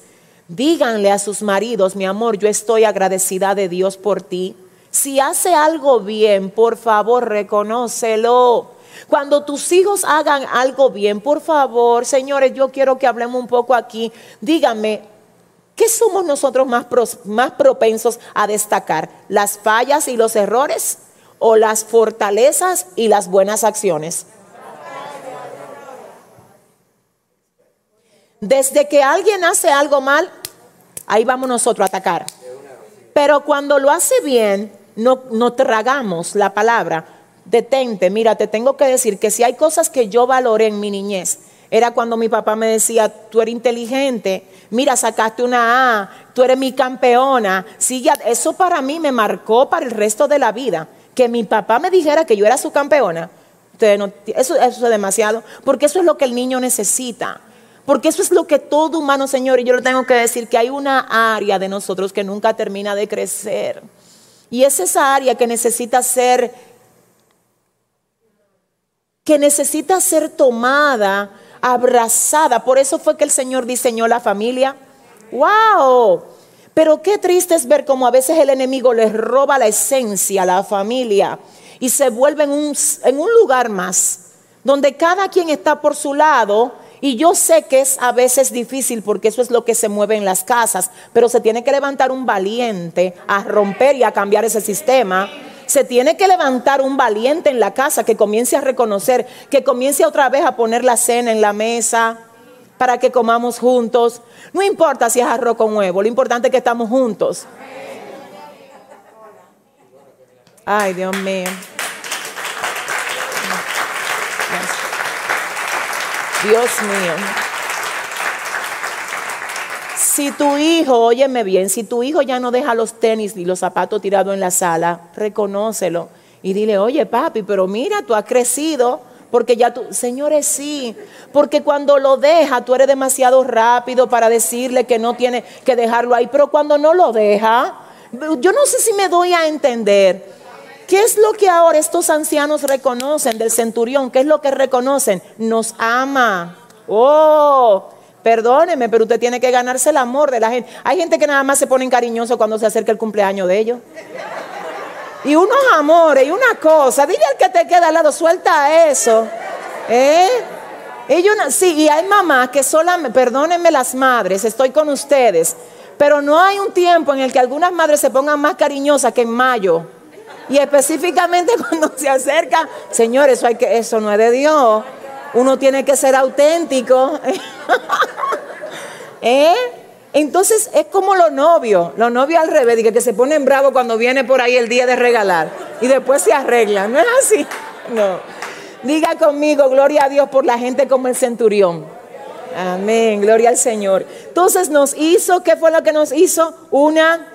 Díganle a sus maridos, mi amor, yo estoy agradecida de Dios por ti. Si hace algo bien, por favor, reconócelo. Cuando tus hijos hagan algo bien, por favor, señores, yo quiero que hablemos un poco aquí. Díganme, ¿qué somos nosotros más, más propensos a destacar? ¿Las fallas y los errores o las fortalezas y las buenas acciones? Desde que alguien hace algo mal, ahí vamos nosotros a atacar. Pero cuando lo hace bien, no, no tragamos la palabra. Detente, mira, te tengo que decir que si hay cosas que yo valoré en mi niñez, era cuando mi papá me decía, tú eres inteligente, mira, sacaste una A, tú eres mi campeona. Sigue, eso para mí me marcó para el resto de la vida. Que mi papá me dijera que yo era su campeona. eso, eso es demasiado, porque eso es lo que el niño necesita. Porque eso es lo que todo humano, Señor, y yo le tengo que decir, que hay una área de nosotros que nunca termina de crecer. Y es esa área que necesita ser, que necesita ser tomada, abrazada. Por eso fue que el Señor diseñó la familia. ¡Wow! Pero qué triste es ver cómo a veces el enemigo les roba la esencia a la familia y se vuelve un, en un lugar más, donde cada quien está por su lado y yo sé que es a veces difícil porque eso es lo que se mueve en las casas, pero se tiene que levantar un valiente a romper y a cambiar ese sistema. Se tiene que levantar un valiente en la casa que comience a reconocer, que comience otra vez a poner la cena en la mesa para que comamos juntos. No importa si es arroz con huevo, lo importante es que estamos juntos. Ay, Dios mío. Dios mío. Si tu hijo, óyeme bien, si tu hijo ya no deja los tenis ni los zapatos tirados en la sala, reconócelo y dile, oye papi, pero mira, tú has crecido. Porque ya tú, señores, sí, porque cuando lo deja, tú eres demasiado rápido para decirle que no tiene que dejarlo ahí, pero cuando no lo deja, yo no sé si me doy a entender. ¿Qué es lo que ahora estos ancianos reconocen del centurión? ¿Qué es lo que reconocen? Nos ama. Oh, perdóneme, pero usted tiene que ganarse el amor de la gente. Hay gente que nada más se ponen cariñoso cuando se acerca el cumpleaños de ellos. Y unos amores y una cosa. Dile al que te queda al lado, suelta eso. ¿Eh? Ellos, sí, y hay mamás que solamente, perdónenme las madres, estoy con ustedes, pero no hay un tiempo en el que algunas madres se pongan más cariñosas que en mayo. Y específicamente cuando se acerca, Señor, eso, que, eso no es de Dios. Uno tiene que ser auténtico. ¿Eh? Entonces es como los novios, los novios al revés, que, que se ponen bravos cuando viene por ahí el día de regalar y después se arreglan. No es así. No. Diga conmigo, gloria a Dios por la gente como el centurión. Amén, gloria al Señor. Entonces nos hizo, ¿qué fue lo que nos hizo? Una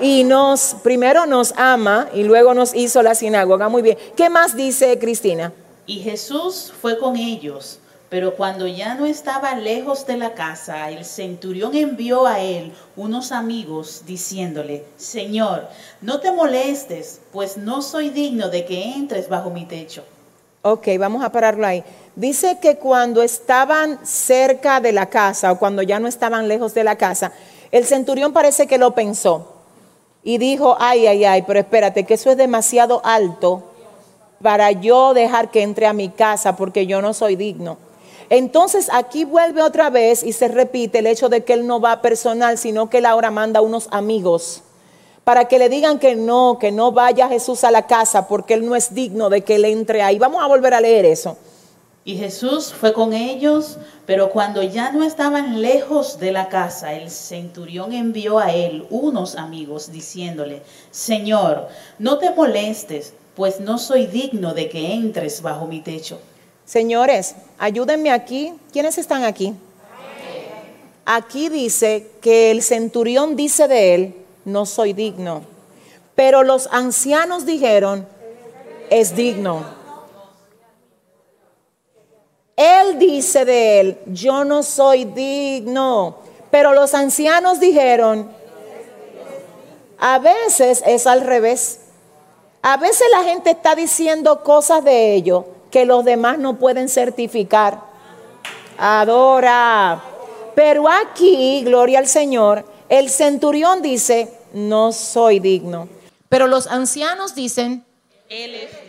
y nos, primero nos ama y luego nos hizo la sinagoga. Muy bien. ¿Qué más dice Cristina? Y Jesús fue con ellos Pero cuando ya no estaba lejos de la casa, el centurión envió a él unos amigos diciéndole, Señor, no te molestes, pues no soy digno de que entres bajo mi techo. Ok, vamos a pararlo ahí. Dice que cuando estaban cerca de la casa o cuando ya no estaban lejos de la casa, el centurión parece que lo pensó y dijo, ay, ay, ay, pero espérate, que eso es demasiado alto para yo dejar que entre a mi casa porque yo no soy digno. Entonces aquí vuelve otra vez y se repite el hecho de que él no va personal, sino que él ahora manda unos amigos para que le digan que no, que no vaya Jesús a la casa porque él no es digno de que él entre ahí. Vamos a volver a leer eso. Y Jesús fue con ellos, pero cuando ya no estaban lejos de la casa, el centurión envió a él unos amigos diciéndole, Señor, no te molestes, pues no soy digno de que entres bajo mi techo. Señores, ayúdenme aquí. ¿Quiénes están aquí? Aquí dice que el centurión dice de él, no soy digno. Pero los ancianos dijeron, es digno. Él dice de él, yo no soy digno. Pero los ancianos dijeron, a veces es al revés. A veces la gente está diciendo cosas de ellos que los demás no pueden certificar. Adora. Pero aquí, gloria al Señor, el centurión dice, no soy digno. Pero los ancianos dicen, Él es.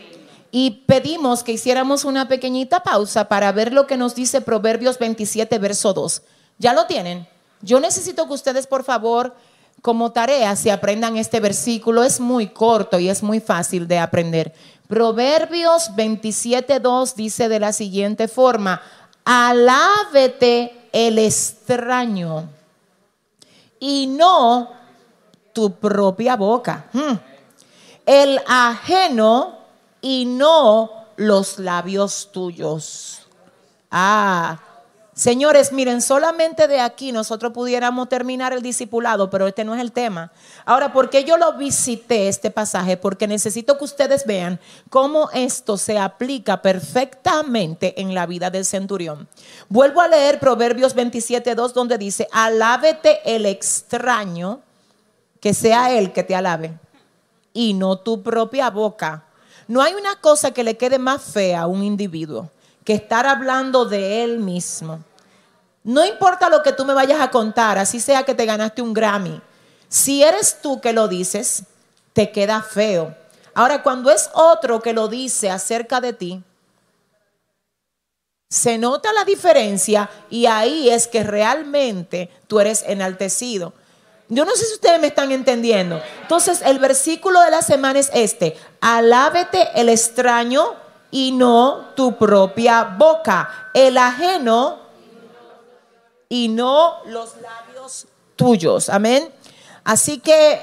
Y pedimos que hiciéramos una pequeñita pausa para ver lo que nos dice Proverbios 27, verso 2. ¿Ya lo tienen? Yo necesito que ustedes, por favor, como tarea, se aprendan este versículo. Es muy corto y es muy fácil de aprender. Proverbios 27.2 dice de la siguiente forma, alábete el extraño y no tu propia boca. Hmm. El ajeno y no los labios tuyos. Ah, Señores, miren, solamente de aquí nosotros pudiéramos terminar el discipulado, pero este no es el tema. Ahora, ¿por qué yo lo visité este pasaje? Porque necesito que ustedes vean cómo esto se aplica perfectamente en la vida del centurión. Vuelvo a leer Proverbios 27.2 donde dice, alábete el extraño, que sea él que te alabe, y no tu propia boca. No hay una cosa que le quede más fea a un individuo que estar hablando de él mismo. No importa lo que tú me vayas a contar, así sea que te ganaste un Grammy. Si eres tú que lo dices, te queda feo. Ahora, cuando es otro que lo dice acerca de ti, se nota la diferencia y ahí es que realmente tú eres enaltecido. Yo no sé si ustedes me están entendiendo. Entonces, el versículo de la semana es este. Alábete el extraño y no tu propia boca, el ajeno y no los labios tuyos. Amén. Así que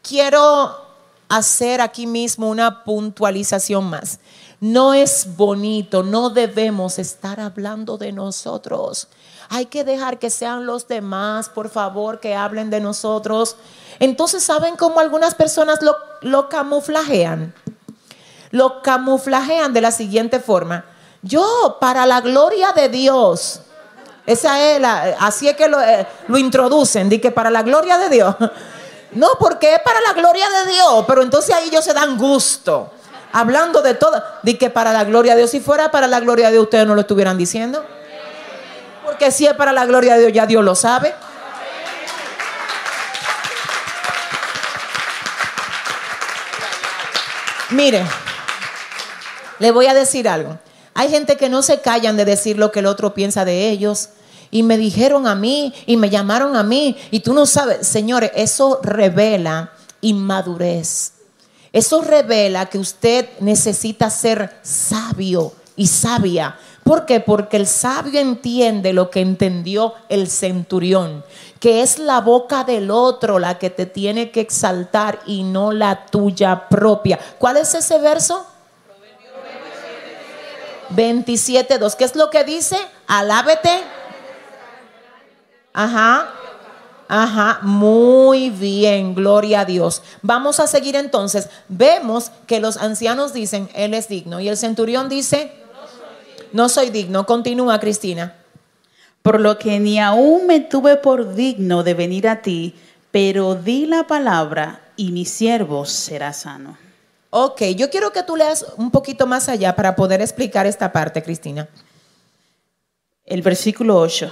quiero hacer aquí mismo una puntualización más. No es bonito, no debemos estar hablando de nosotros. Hay que dejar que sean los demás, por favor, que hablen de nosotros. Entonces, ¿saben cómo algunas personas lo, camuflajean? lo camuflajean de la siguiente forma. Yo, para la gloria de Dios, esa es la, así es que lo, eh, introducen, di que para la gloria de Dios. No, porque es para la gloria de Dios, pero entonces ahí ellos se dan gusto. Hablando de todo, di que para la gloria de Dios, si fuera para la gloria de Dios, ustedes no lo estuvieran diciendo. Porque si es para la gloria de Dios, ya Dios lo sabe. Mire, le voy a decir algo. Hay gente que no se callan de decir lo que el otro piensa de ellos. Y me dijeron a mí y me llamaron a mí. Y tú no sabes, señores, eso revela inmadurez. Eso revela que usted necesita ser sabio y sabia. ¿Por qué? Porque el sabio entiende lo que entendió el centurión, que es la boca del otro la que te tiene que exaltar y no la tuya propia. ¿Cuál es ese verso? 27.2. ¿Qué es lo que dice? Alábete. Ajá. Ajá, muy bien, gloria a Dios. Vamos a seguir entonces. Vemos que los ancianos dicen, Él es digno. Y el centurión dice, No soy digno. Continúa, Cristina. Por lo que ni aún me tuve por digno de venir a ti, pero di la palabra y mi siervo será sano. Ok, yo quiero que tú leas un poquito más allá para poder explicar esta parte, Cristina. El versículo 8.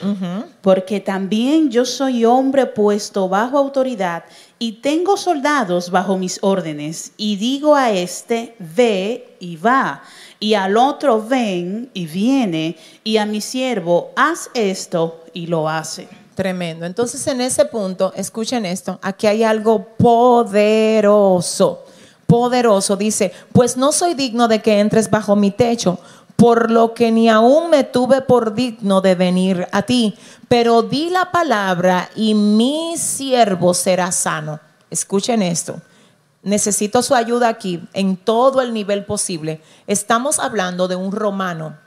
Porque también yo soy hombre puesto bajo autoridad y tengo soldados bajo mis órdenes. Y digo a este, ve y va. Y al otro, ven y viene. Y a mi siervo, haz esto y lo hace. Tremendo. Entonces en ese punto, escuchen esto, aquí hay algo poderoso. Poderoso. Dice, pues no soy digno de que entres bajo mi techo por lo que ni aún me tuve por digno de venir a ti, pero di la palabra y mi siervo será sano. Escuchen esto. Necesito su ayuda aquí en todo el nivel posible. Estamos hablando de un romano,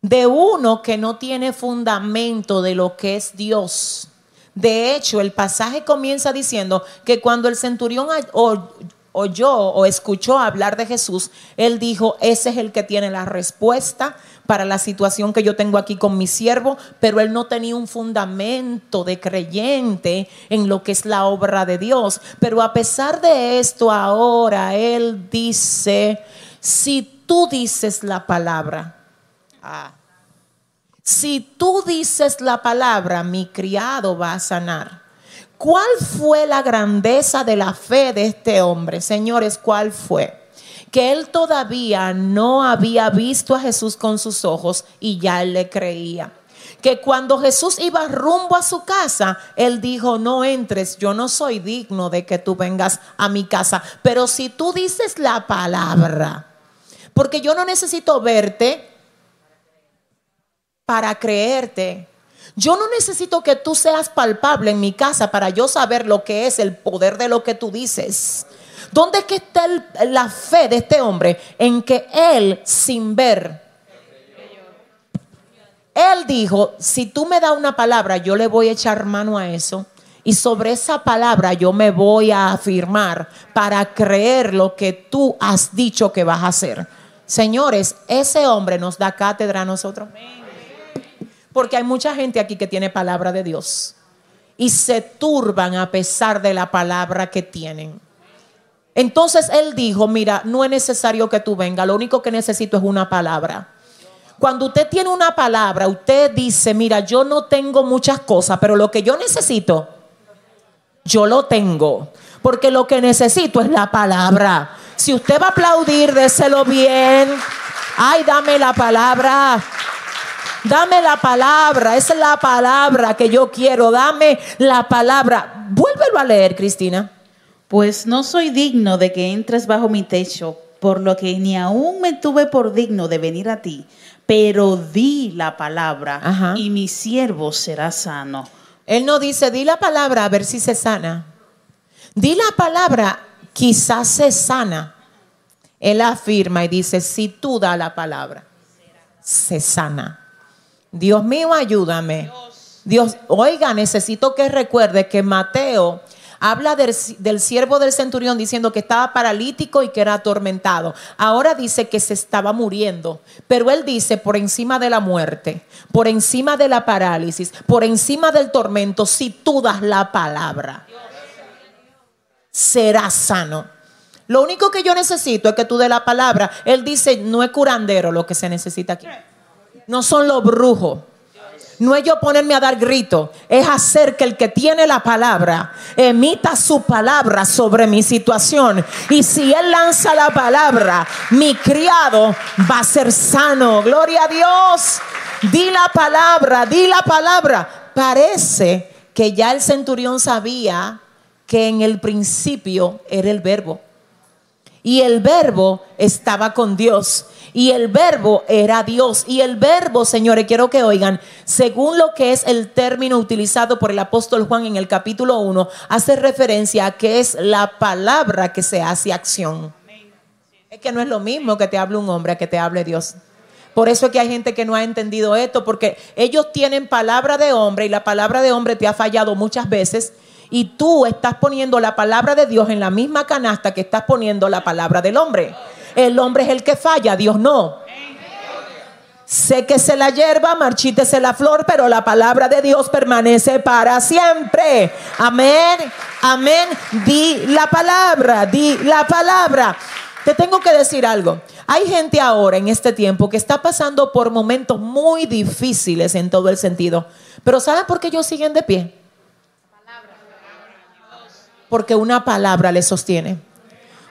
de uno que no tiene fundamento de lo que es Dios. De hecho, el pasaje comienza diciendo que cuando el centurión oyó o escuchó hablar de Jesús, él dijo, ese es el que tiene la respuesta para la situación que yo tengo aquí con mi siervo, pero él no tenía un fundamento de creyente en lo que es la obra de Dios. Pero a pesar de esto, ahora él dice, si tú dices la palabra, ah, si tú dices la palabra, mi criado va a sanar. ¿Cuál fue la grandeza de la fe de este hombre? Señores, ¿cuál fue? Que él todavía no había visto a Jesús con sus ojos y ya él le creía. Que cuando Jesús iba rumbo a su casa, él dijo, no entres, yo no soy digno de que tú vengas a mi casa, pero si tú dices la palabra, porque yo no necesito verte para creerte, yo no necesito que tú seas palpable en mi casa para yo saber lo que es el poder de lo que tú dices. ¿Dónde es que está la fe de este hombre? En que él, sin ver, él dijo, si tú me das una palabra, yo le voy a echar mano a eso. Y sobre esa palabra yo me voy a afirmar para creer lo que tú has dicho que vas a hacer. Señores, ese hombre nos da cátedra a nosotros. Porque hay mucha gente aquí que tiene palabra de Dios y se turban a pesar de la palabra que tienen. Entonces él dijo, mira, no es necesario que tú vengas, lo único que necesito es una palabra. Cuando usted tiene una palabra, usted dice, mira, yo no tengo muchas cosas, pero lo que yo necesito, yo lo tengo. Porque lo que necesito es la palabra. Si usted va a aplaudir, déselo bien. Ay, dame la palabra. Dame la palabra, esa es la palabra que yo quiero. Dame la palabra. Vuélvelo a leer, Cristina. Pues no soy digno de que entres bajo mi techo, por lo que ni aún me tuve por digno de venir a ti, pero di la palabra y mi siervo será sano. Él no dice, di la palabra a ver si se sana. Di la palabra, quizás se sana. Él afirma y dice, si tú da la palabra, se sana. Dios mío, ayúdame. Dios, oiga, necesito que recuerde que Mateo habla del, siervo del centurión diciendo que estaba paralítico y que era atormentado. Ahora dice que se estaba muriendo, pero él dice por encima de la muerte, por encima de la parálisis, por encima del tormento, si tú das la palabra, serás sano. Lo único que yo necesito es que tú des la palabra. Él dice, no es curandero lo que se necesita aquí no son los brujos. No es yo ponerme a dar grito, es hacer que el que tiene la palabra emita su palabra sobre mi situación. Y si él lanza la palabra, mi criado va a ser sano. Gloria a Dios. Di la palabra, di la palabra. Parece que ya el centurión sabía que en el principio era el verbo. Y el verbo estaba con Dios. Y el verbo era Dios. Y el verbo, señores, quiero que oigan, según lo que es el término utilizado por el apóstol Juan en el capítulo 1, hace referencia a que es la palabra que se hace acción. Es que no es lo mismo que te hable un hombre que te hable Dios. Por eso es que hay gente que no ha entendido esto, porque ellos tienen palabra de hombre y la palabra de hombre te ha fallado muchas veces y tú estás poniendo la palabra de Dios en la misma canasta que estás poniendo la palabra del hombre. El hombre es el que falla, Dios no. Séquese la hierba, marchítese la flor, pero la palabra de Dios permanece para siempre. Amén, amén. Di la palabra, di la palabra. Te tengo que decir algo. Hay gente ahora en este tiempo que está pasando por momentos muy difíciles en todo el sentido. Pero ¿saben por qué ellos siguen de pie? Porque una palabra les sostiene.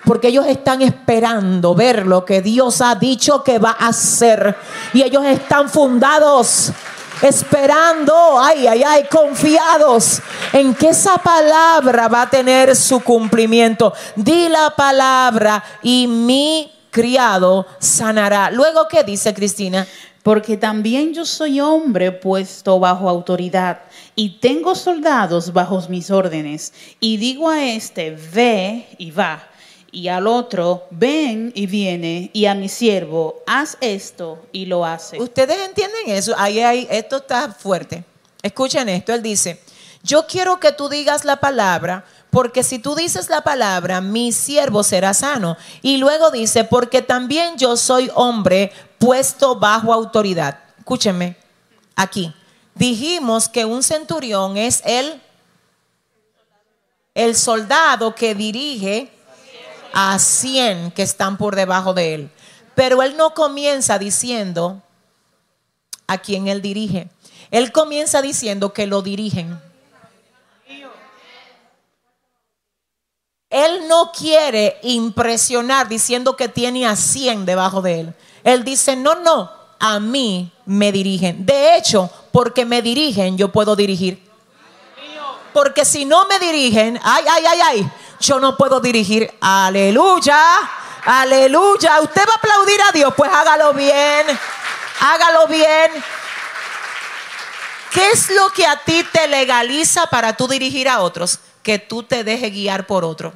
Porque ellos están esperando ver lo que Dios ha dicho que va a hacer. Y ellos están fundados esperando, ay, ay, ay, confiados en que esa palabra va a tener su cumplimiento. Di la palabra y mi criado sanará. Luego, ¿qué dice Cristina? Porque también yo soy hombre puesto bajo autoridad y tengo soldados bajo mis órdenes. Y digo a este, ve y va y al otro, ven y viene, y a mi siervo, haz esto y lo hace. ¿Ustedes entienden eso? Ahí, ahí, esto está fuerte. Escuchen esto, él dice, yo quiero que tú digas la palabra, porque si tú dices la palabra, mi siervo será sano. Y luego dice, porque también yo soy hombre puesto bajo autoridad. Escúchenme, aquí. Dijimos que un centurión es el, el soldado que dirige a 100 que están por debajo de él. Pero él no comienza diciendo a quién él dirige. Él comienza diciendo que lo dirigen. Él no quiere impresionar diciendo que tiene a 100 debajo de él. Él dice, no, no, a mí me dirigen. De hecho, porque me dirigen, yo puedo dirigir. Porque si no me dirigen, ay, ay, ay, ay, yo no puedo dirigir. Aleluya, aleluya. Usted va a aplaudir a Dios, pues hágalo bien, hágalo bien. ¿Qué es lo que a ti te legaliza para tú dirigir a otros? Que tú te dejes guiar por otro.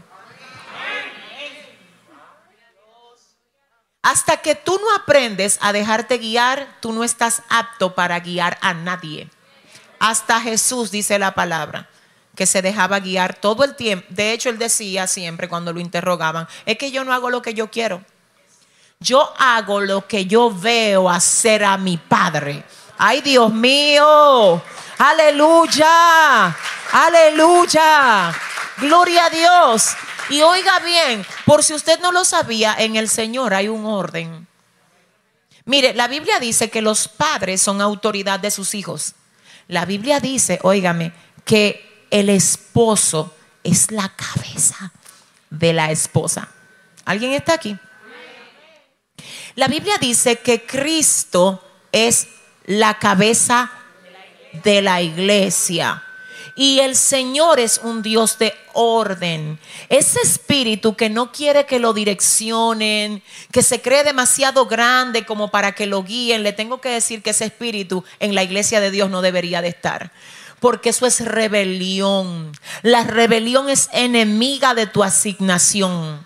Hasta que tú no aprendes a dejarte guiar, tú no estás apto para guiar a nadie. Hasta Jesús dice la palabra que se dejaba guiar todo el tiempo. De hecho, él decía siempre cuando lo interrogaban, es que yo no hago lo que yo quiero. Yo hago lo que yo veo hacer a mi padre. Ay, Dios mío. Aleluya. Aleluya. Gloria a Dios. Y oiga bien, por si usted no lo sabía, en el Señor hay un orden. Mire, la Biblia dice que los padres son autoridad de sus hijos. La Biblia dice, óigame, que el esposo es la cabeza de la esposa. ¿Alguien está aquí? La Biblia dice que Cristo es la cabeza de la iglesia. Y el Señor es un Dios de orden. Ese espíritu que no quiere que lo direccionen, que se cree demasiado grande como para que lo guíen, le tengo que decir que ese espíritu en la iglesia de Dios no debería de estar porque eso es rebelión. La rebelión es enemiga de tu asignación.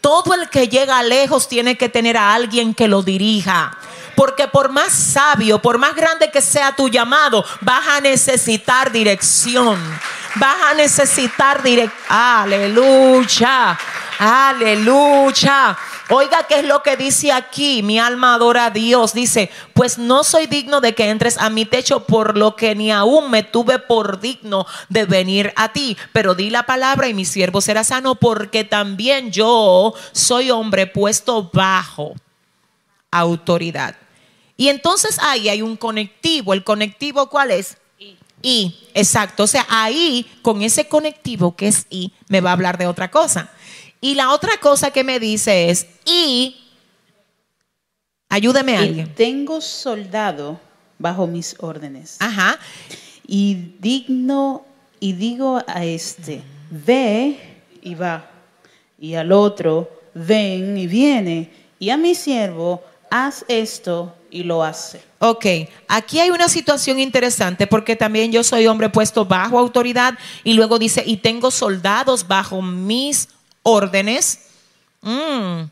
Todo el que llega lejos tiene que tener a alguien que lo dirija. Porque por más sabio, por más grande que sea tu llamado, vas a necesitar dirección. Vas a necesitar dirección. Aleluya. Aleluya. Oiga, ¿qué es lo que dice aquí? Mi alma adora a Dios. Dice, pues no soy digno de que entres a mi techo por lo que ni aún me tuve por digno de venir a ti. Pero di la palabra y mi siervo será sano porque también yo soy hombre puesto bajo autoridad. Y entonces ahí hay un conectivo. ¿El conectivo cuál es? Y, exacto. O sea, ahí con ese conectivo que es I, me va a hablar de otra cosa. Y la otra cosa que me dice es, y, ayúdeme a alguien. Tengo soldado bajo mis órdenes. Ajá. Y digno, y digo a este, ve y va. Y al otro, ven y viene. Y a mi siervo, haz esto y lo hace. Ok, aquí hay una situación interesante porque también yo soy hombre puesto bajo autoridad y luego dice, y tengo soldados bajo mis órdenes. Mm.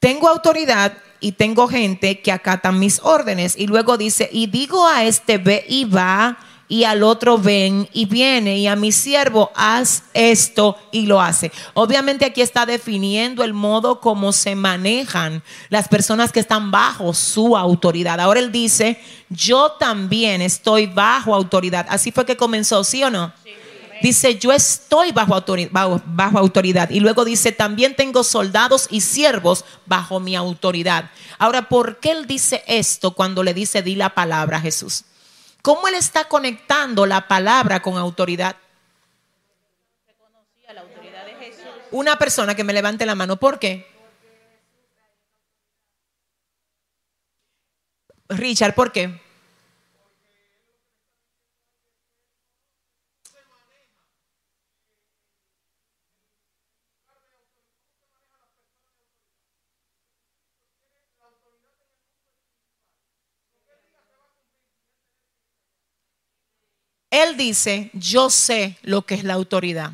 Tengo autoridad y tengo gente que acatan mis órdenes. Y luego dice, y digo a este ve y va, y al otro ven y viene y a mi siervo haz esto y lo hace. Obviamente aquí está definiendo el modo como se manejan las personas que están bajo su autoridad. Ahora él dice, yo también estoy bajo autoridad. Así fue que comenzó, ¿sí o no? Dice, yo estoy bajo autoridad, bajo, autoridad. Y luego dice, también tengo soldados y siervos bajo mi autoridad. Ahora, ¿por qué él dice esto cuando le dice, di la palabra a Jesús? ¿Cómo él está conectando la palabra con autoridad? Una persona que me levante la mano, ¿por qué? Richard, ¿por qué? Él dice, yo sé lo que es la autoridad.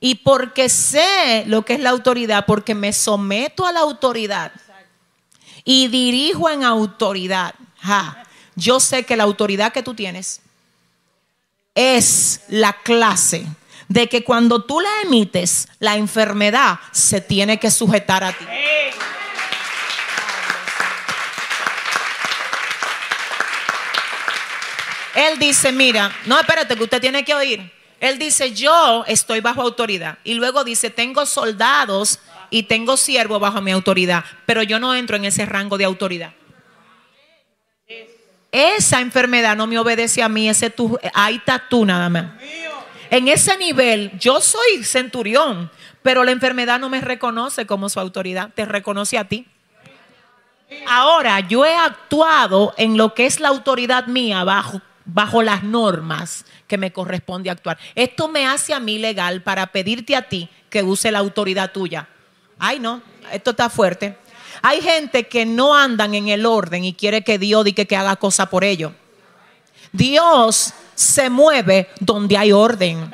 Y porque sé lo que es la autoridad, porque me someto a la autoridad y dirijo en autoridad, yo sé que la autoridad que tú tienes es la clase de que cuando tú la emites, la enfermedad se tiene que sujetar a ti. Él dice, mira, no, espérate, que usted tiene que oír. Él dice, yo estoy bajo autoridad. Y luego dice, tengo soldados y tengo siervos bajo mi autoridad, pero yo no entro en ese rango de autoridad. Esa enfermedad no me obedece a mí, ese tú, ahí está tú nada más. En ese nivel, yo soy centurión, pero la enfermedad no me reconoce como su autoridad, te reconoce a ti. Ahora, yo he actuado en lo que es la autoridad mía bajo bajo las normas que me corresponde actuar. Esto me hace a mí legal para pedirte a ti que use la autoridad tuya. Ay, no, esto está fuerte. Hay gente que no andan en el orden y quiere que Dios diga que haga cosa por ellos. Dios se mueve donde hay orden.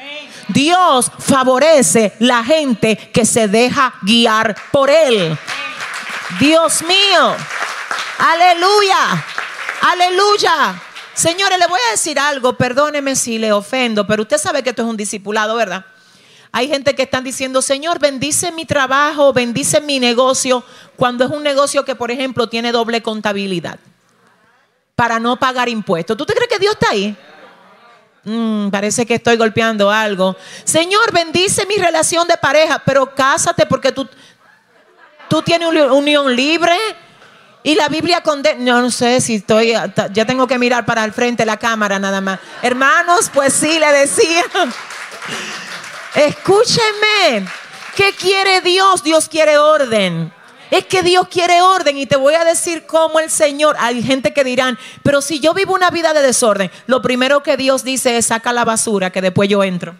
Dios favorece la gente que se deja guiar por Él. Dios mío. Aleluya. Aleluya. Señores, le voy a decir algo, perdóneme si le ofendo, pero usted sabe que esto es un discipulado, ¿verdad? Hay gente que están diciendo, Señor, bendice mi trabajo, bendice mi negocio, cuando es un negocio que, por ejemplo, tiene doble contabilidad, para no pagar impuestos. ¿Tú te crees que Dios está ahí? Mm, parece que estoy golpeando algo. Señor, bendice mi relación de pareja, pero cásate porque tú, tú tienes unión libre y la Biblia condena, no, sé si estoy, ya tengo que mirar para el frente la cámara nada más. Hermanos, pues sí, le decía, escúcheme, ¿qué quiere Dios? Dios quiere orden. Es que Dios quiere orden y te voy a decir cómo el Señor, hay gente que dirán, pero si yo vivo una vida de desorden, lo primero que Dios dice es saca la basura que después yo entro.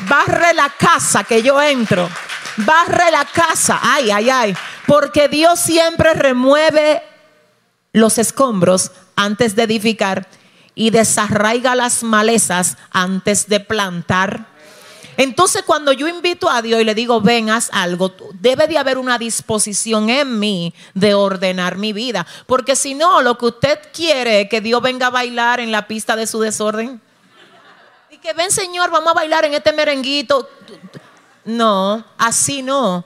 Barre la casa que yo entro. Barre la casa. Ay, ay, ay porque Dios siempre remueve los escombros antes de edificar y desarraiga las malezas antes de plantar. Entonces cuando yo invito a Dios y le digo, ven, haz algo, debe de haber una disposición en mí de ordenar mi vida. Porque si no, lo que usted quiere es que Dios venga a bailar en la pista de su desorden. Y que ven, Señor, vamos a bailar en este merenguito. No, así no.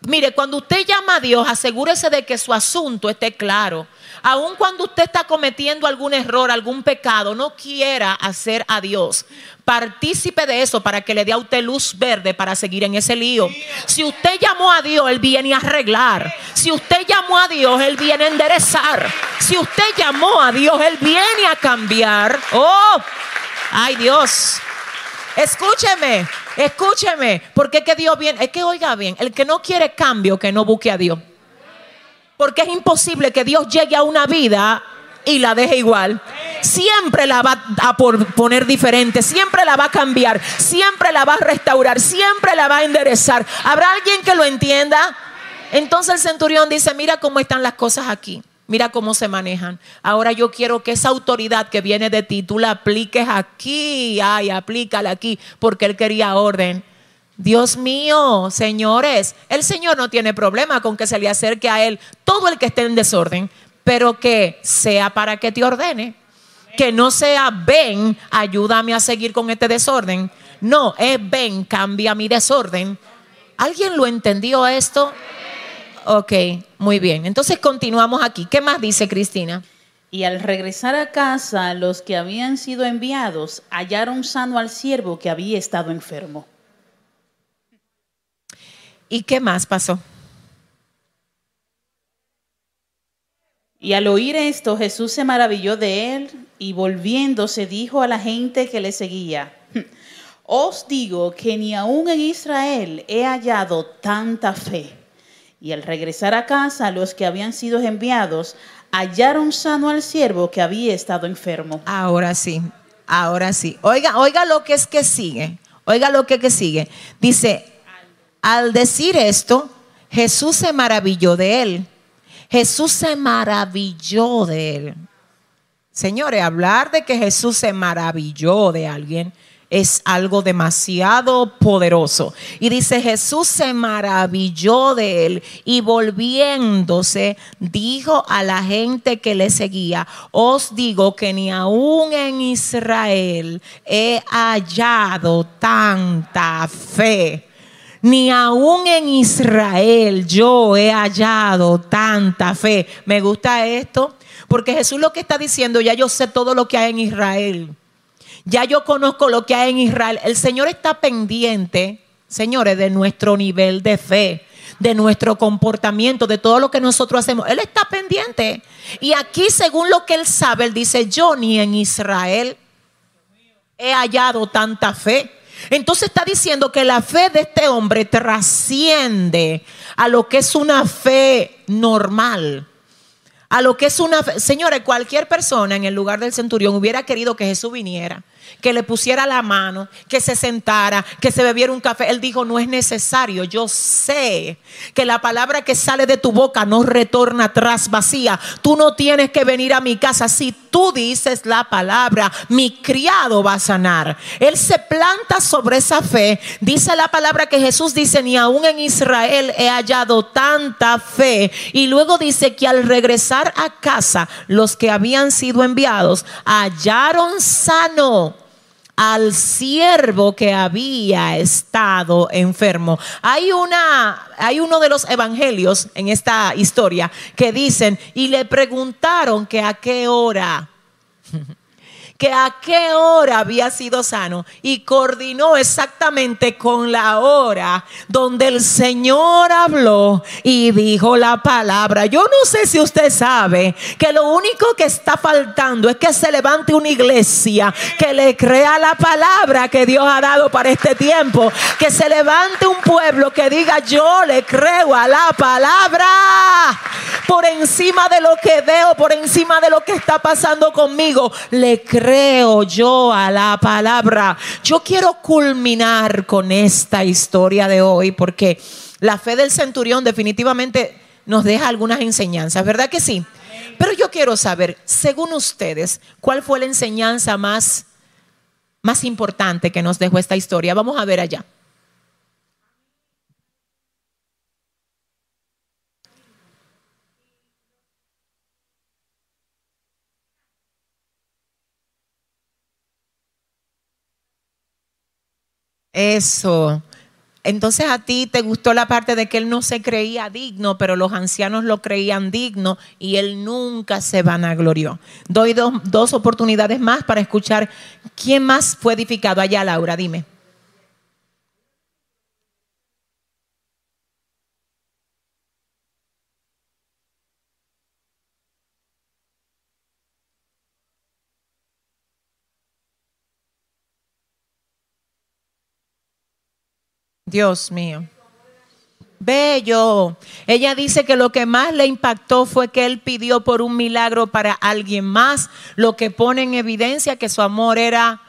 Mire, cuando usted llama a Dios, asegúrese de que su asunto esté claro. Aun cuando usted está cometiendo algún error, algún pecado, no quiera hacer a Dios partícipe de eso para que le dé a usted luz verde para seguir en ese lío. Si usted llamó a Dios, Él viene a arreglar. Si usted llamó a Dios, Él viene a enderezar. Si usted llamó a Dios, Él viene a cambiar. Oh, ay Dios. Escúcheme, escúcheme, porque es que Dios viene, es que oiga bien, el que no quiere cambio, que no busque a Dios. Porque es imposible que Dios llegue a una vida y la deje igual. Siempre la va a poner diferente, siempre la va a cambiar, siempre la va a restaurar, siempre la va a enderezar. ¿Habrá alguien que lo entienda? Entonces el centurión dice, mira cómo están las cosas aquí. Mira cómo se manejan. Ahora yo quiero que esa autoridad que viene de ti, tú la apliques aquí. Ay, aplícala aquí, porque él quería orden. Dios mío, señores, el Señor no tiene problema con que se le acerque a Él todo el que esté en desorden, pero que sea para que te ordene. Que no sea ven, ayúdame a seguir con este desorden. No, es ven, cambia mi desorden. ¿Alguien lo entendió esto? Ok, muy bien. Entonces continuamos aquí. ¿Qué más dice Cristina? Y al regresar a casa, los que habían sido enviados hallaron sano al siervo que había estado enfermo. ¿Y qué más pasó? Y al oír esto, Jesús se maravilló de él y volviéndose dijo a la gente que le seguía, os digo que ni aún en Israel he hallado tanta fe. Y al regresar a casa, los que habían sido enviados hallaron sano al siervo que había estado enfermo. Ahora sí, ahora sí. Oiga, oiga lo que es que sigue. Oiga lo que, que sigue. Dice, al decir esto, Jesús se maravilló de él. Jesús se maravilló de él. Señores, hablar de que Jesús se maravilló de alguien es algo demasiado poderoso. Y dice, Jesús se maravilló de él y volviéndose dijo a la gente que le seguía, os digo que ni aún en Israel he hallado tanta fe. Ni aún en Israel yo he hallado tanta fe. Me gusta esto porque Jesús lo que está diciendo, ya yo sé todo lo que hay en Israel. Ya yo conozco lo que hay en Israel. El Señor está pendiente, señores, de nuestro nivel de fe, de nuestro comportamiento, de todo lo que nosotros hacemos. Él está pendiente. Y aquí, según lo que Él sabe, Él dice, yo ni en Israel he hallado tanta fe. Entonces está diciendo que la fe de este hombre trasciende a lo que es una fe normal a lo que es una fe. Señores, cualquier persona en el lugar del centurión hubiera querido que Jesús viniera que le pusiera la mano, que se sentara, que se bebiera un café. Él dijo, no es necesario. Yo sé que la palabra que sale de tu boca no retorna atrás vacía. Tú no tienes que venir a mi casa. Si tú dices la palabra, mi criado va a sanar. Él se planta sobre esa fe. Dice la palabra que Jesús dice, ni aún en Israel he hallado tanta fe. Y luego dice que al regresar a casa, los que habían sido enviados hallaron sano al siervo que había estado enfermo. Hay una hay uno de los evangelios en esta historia que dicen y le preguntaron que a qué hora que a qué hora había sido sano y coordinó exactamente con la hora donde el Señor habló y dijo la palabra. Yo no sé si usted sabe que lo único que está faltando es que se levante una iglesia que le crea la palabra que Dios ha dado para este tiempo, que se levante un pueblo que diga yo le creo a la palabra por encima de lo que veo, por encima de lo que está pasando conmigo, le creo creo yo a la palabra. Yo quiero culminar con esta historia de hoy porque la fe del centurión definitivamente nos deja algunas enseñanzas, ¿verdad que sí? Pero yo quiero saber, según ustedes, ¿cuál fue la enseñanza más, más importante que nos dejó esta historia? Vamos a ver allá. Eso. Entonces a ti te gustó la parte de que él no se creía digno, pero los ancianos lo creían digno y él nunca se vanaglorió. Doy dos, dos oportunidades más para escuchar quién más fue edificado allá, Laura, dime. Dios mío. Bello. Ella dice que lo que más le impactó fue que él pidió por un milagro para alguien más, lo que pone en evidencia que su amor era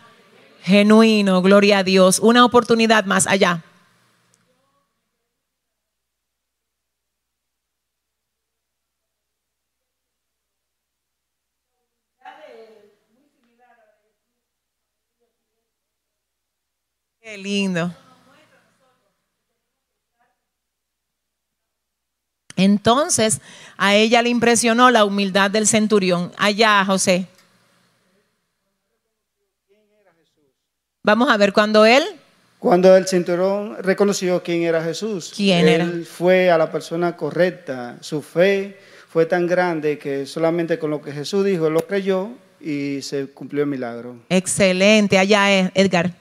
genuino, gloria a Dios. Una oportunidad más allá. Qué lindo. Entonces a ella le impresionó la humildad del centurión. Allá, José. Vamos a ver cuando él. Cuando el cinturón reconoció quién era Jesús, ¿Quién él era? fue a la persona correcta. Su fe fue tan grande que solamente con lo que Jesús dijo, él lo creyó y se cumplió el milagro. Excelente, allá es Edgar.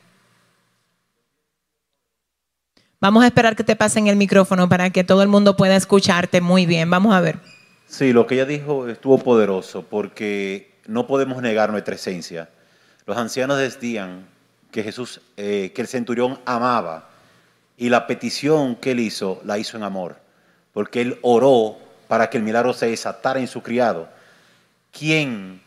Vamos a esperar que te pasen el micrófono para que todo el mundo pueda escucharte muy bien. Vamos a ver. Sí, lo que ella dijo estuvo poderoso porque no podemos negar nuestra esencia. Los ancianos decían que Jesús, eh, que el centurión amaba y la petición que él hizo la hizo en amor, porque él oró para que el milagro se desatara en su criado. ¿Quién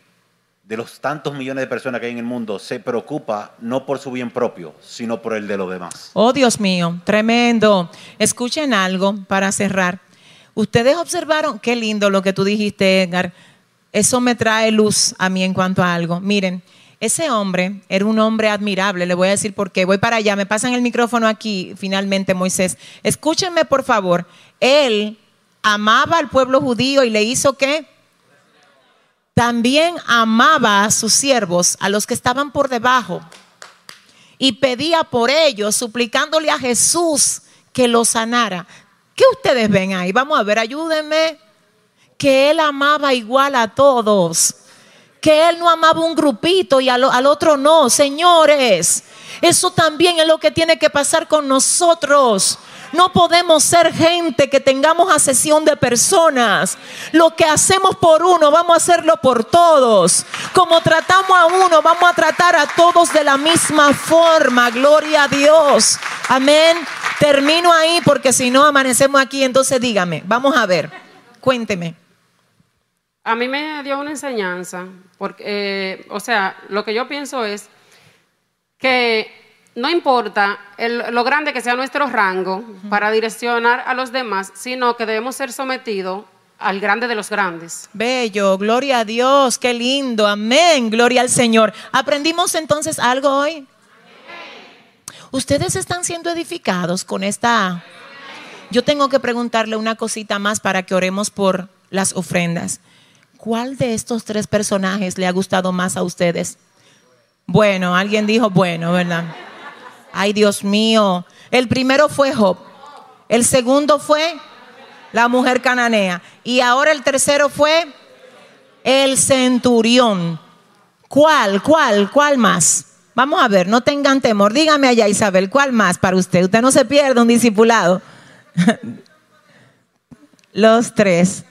de los tantos millones de personas que hay en el mundo se preocupa no por su bien propio, sino por el de los demás? Oh, Dios mío, tremendo. Escuchen algo para cerrar. Ustedes observaron, qué lindo lo que tú dijiste, Edgar. Eso me trae luz a mí en cuanto a algo. Miren, ese hombre era un hombre admirable. Le voy a decir por qué. Voy para allá. Me pasan el micrófono aquí, finalmente, Moisés. Escúchenme, por favor. Él amaba al pueblo judío y le hizo qué? También amaba a sus siervos, a los que estaban por debajo y pedía por ellos, suplicándole a Jesús que los sanara. ¿Qué ustedes ven ahí? Vamos a ver, ayúdenme. Que él amaba igual a todos. Que él no amaba un grupito y al, al otro no. Señores, eso también es lo que tiene que pasar con nosotros. No podemos ser gente que tengamos asesión de personas. Lo que hacemos por uno, vamos a hacerlo por todos. Como tratamos a uno, vamos a tratar a todos de la misma forma. Gloria a Dios. Amén. Termino ahí porque si no amanecemos aquí. Entonces dígame, vamos a ver. Cuénteme. A mí me dio una enseñanza, porque, eh, o sea, lo que yo pienso es que no importa el- lo grande que sea nuestro rango para direccionar a los demás, sino que debemos ser sometidos al grande de los grandes. Bello, gloria a Dios, qué lindo, amén, gloria al Señor. ¿Aprendimos entonces algo hoy? Ustedes están siendo edificados con esta... Yo tengo que preguntarle una cosita más para que oremos por las ofrendas. ¿Cuál de estos tres personajes le ha gustado más a ustedes? Bueno, alguien dijo bueno, ¿verdad? Ay, Dios mío. El primero fue Job. El segundo fue la mujer cananea. Y ahora el tercero fue el centurión. ¿Cuál, cuál, cuál más? Vamos a ver, no tengan temor. Dígame allá, Isabel, ¿cuál más para usted? Usted no se pierde un discipulado. Los tres.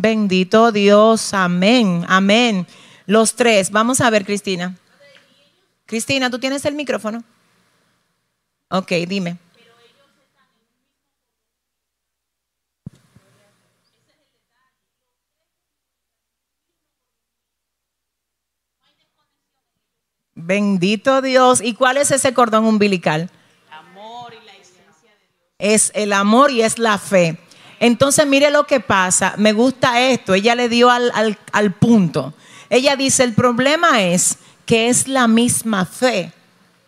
Bendito Dios, amén, amén. Los tres. Vamos a ver, Cristina. Cristina, ¿tú tienes el micrófono? Ok, dime. Bendito Dios. ¿Y cuál es ese cordón umbilical? Es el amor y es la fe. Entonces, mire lo que pasa. Me gusta esto. Ella le dio al, al- al punto. Ella dice, el problema es que es la misma fe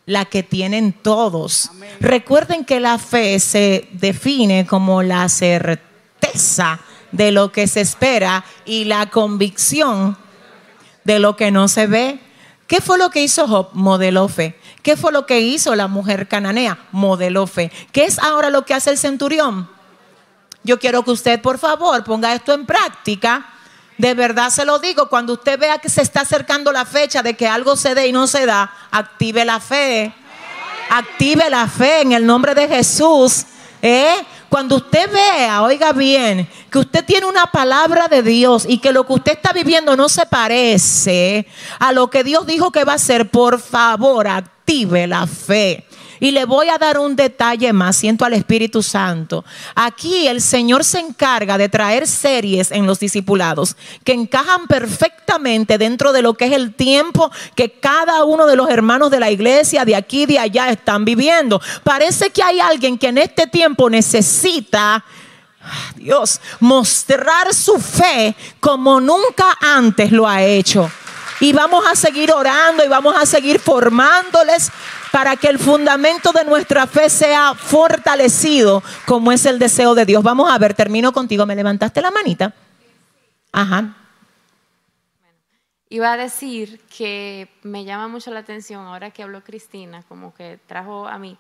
la que tienen todos. Recuerden que la fe se define como la certeza de lo que se espera y la convicción de lo que no se ve. ¿Qué fue lo que hizo Job? Modeló fe. ¿Qué fue lo que hizo la mujer cananea? Modeló fe. ¿Qué es ahora lo que hace el centurión? Yo quiero que usted, por favor, ponga esto en práctica. De verdad se lo digo, cuando usted vea que se está acercando la fecha de que algo se dé y no se da, active la fe. Active la fe en el nombre de Jesús. ¿eh? Cuando usted vea, oiga bien, que usted tiene una palabra de Dios y que lo que usted está viviendo no se parece a lo que Dios dijo que va a hacer, por favor, active la fe. Y le voy a dar un detalle más, siento al Espíritu Santo. Aquí el Señor se encarga de traer series en los discipulados que encajan perfectamente dentro de lo que es el tiempo que cada uno de los hermanos de la iglesia de aquí y de allá están viviendo. Parece que hay alguien que en este tiempo necesita Dios, mostrar su fe como nunca antes lo ha hecho. Y vamos a seguir orando y vamos a seguir formándoles para que el fundamento de nuestra fe sea fortalecido como es el deseo de Dios. Vamos a ver, termino contigo. ¿Me levantaste la manita? Ajá. Iba a decir que me llama mucho la atención, ahora que habló Cristina, como que trajo a mí,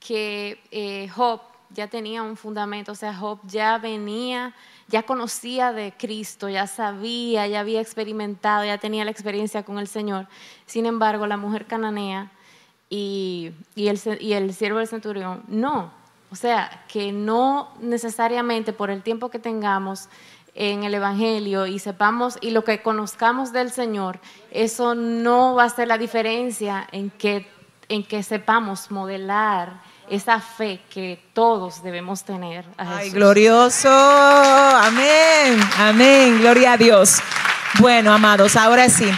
que eh, Job ya tenía un fundamento, o sea, Job ya venía, ya conocía de Cristo, ya sabía, ya había experimentado, ya tenía la experiencia con el Señor. Sin embargo, la mujer cananea y, y, el, y el siervo del centurión, no. O sea, que no necesariamente por el tiempo que tengamos en el Evangelio y sepamos y lo que conozcamos del Señor, eso no va a ser la diferencia en que, en que sepamos modelar esa fe que todos debemos tener. Ay, glorioso. Amén. Amén. Gloria a Dios. Bueno, amados, ahora sí.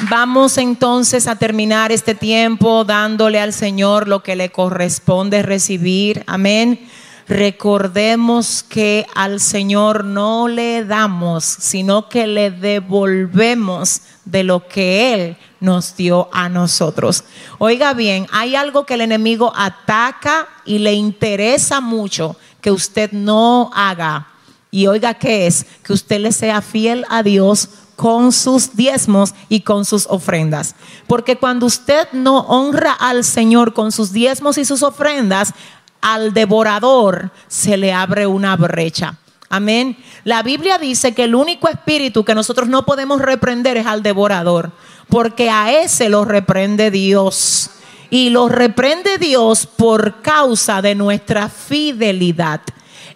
Vamos entonces a terminar este tiempo dándole al Señor lo que le corresponde recibir. Amén. Recordemos que al Señor no le damos, sino que le devolvemos de lo que Él nos dio a nosotros. Oiga bien, hay algo que el enemigo ataca y le interesa mucho que usted no haga. Y oiga qué es, que usted le sea fiel a Dios con sus diezmos y con sus ofrendas. Porque cuando usted no honra al Señor con sus diezmos y sus ofrendas, al devorador se le abre una brecha. Amén. La Biblia dice que el único espíritu que nosotros no podemos reprender es al devorador, porque a ese lo reprende Dios. Y lo reprende Dios por causa de nuestra fidelidad.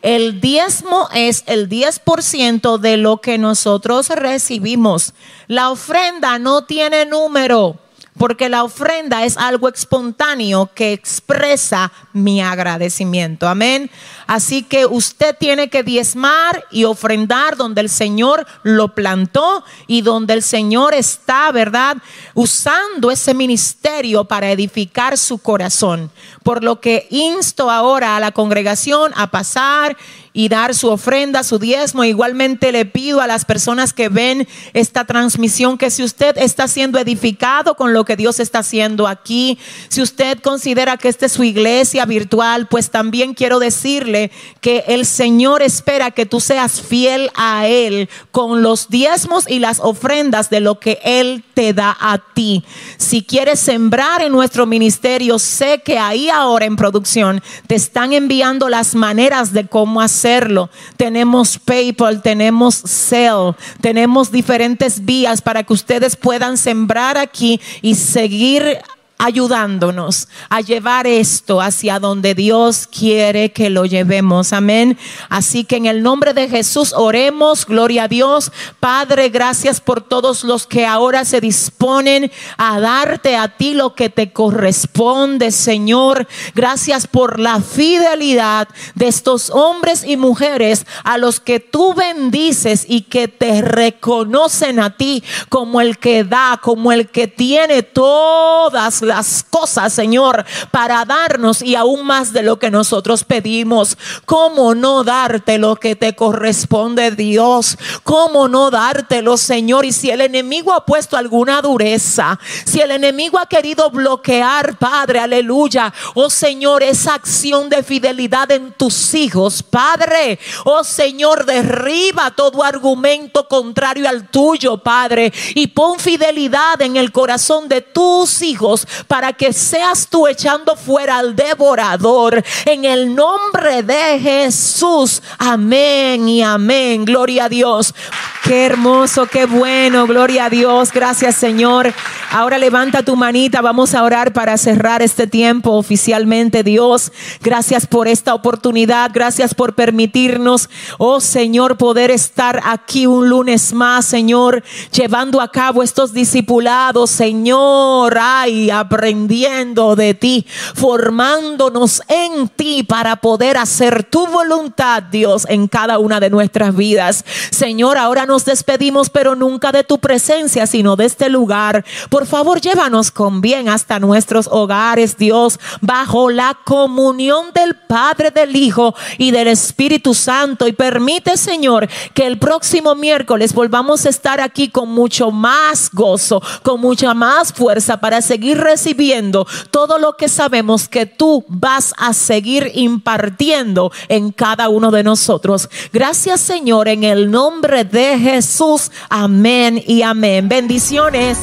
El diezmo es el 10% de lo que nosotros recibimos. La ofrenda no tiene número porque la ofrenda es algo espontáneo que expresa mi agradecimiento. Amén. Así que usted tiene que diezmar y ofrendar donde el Señor lo plantó y donde el Señor está, ¿verdad? Usando ese ministerio para edificar su corazón. Por lo que insto ahora a la congregación a pasar y dar su ofrenda, su diezmo. Igualmente le pido a las personas que ven esta transmisión que si usted está siendo edificado con lo que Dios está haciendo aquí, si usted considera que esta es su iglesia virtual, pues también quiero decirle que el Señor espera que tú seas fiel a Él con los diezmos y las ofrendas de lo que Él te da a ti. Si quieres sembrar en nuestro ministerio, sé que ahí ahora en producción. Te están enviando las maneras de cómo hacer tenemos PayPal, tenemos Cell, tenemos diferentes vías para que ustedes puedan sembrar aquí y seguir ayudándonos a llevar esto hacia donde Dios quiere que lo llevemos. Amén. Así que en el nombre de Jesús oremos, gloria a Dios. Padre, gracias por todos los que ahora se disponen a darte a ti lo que te corresponde, Señor. Gracias por la fidelidad de estos hombres y mujeres a los que tú bendices y que te reconocen a ti como el que da, como el que tiene todas las cosas, Señor, para darnos y aún más de lo que nosotros pedimos. ¿Cómo no darte lo que te corresponde, Dios? ¿Cómo no dártelo, Señor? Y si el enemigo ha puesto alguna dureza, si el enemigo ha querido bloquear, Padre, aleluya, oh Señor, esa acción de fidelidad en tus hijos, Padre, oh Señor, derriba todo argumento contrario al tuyo, Padre, y pon fidelidad en el corazón de tus hijos para que seas tú echando fuera al devorador en el nombre de Jesús. Amén y amén. Gloria a Dios. Qué hermoso, qué bueno. Gloria a Dios. Gracias Señor. Ahora levanta tu manita. Vamos a orar para cerrar este tiempo oficialmente. Dios, gracias por esta oportunidad. Gracias por permitirnos, oh Señor, poder estar aquí un lunes más, Señor, llevando a cabo estos discipulados, Señor. Ay, aprendiendo de ti, formándonos en ti para poder hacer tu voluntad, Dios, en cada una de nuestras vidas. Señor, ahora nos despedimos, pero nunca de tu presencia, sino de este lugar. Por favor, llévanos con bien hasta nuestros hogares, Dios, bajo la comunión del Padre, del Hijo y del Espíritu Santo. Y permite, Señor, que el próximo miércoles volvamos a estar aquí con mucho más gozo, con mucha más fuerza para seguir recibiendo recibiendo todo lo que sabemos que tú vas a seguir impartiendo en cada uno de nosotros. Gracias Señor en el nombre de Jesús. Amén y amén. Bendiciones.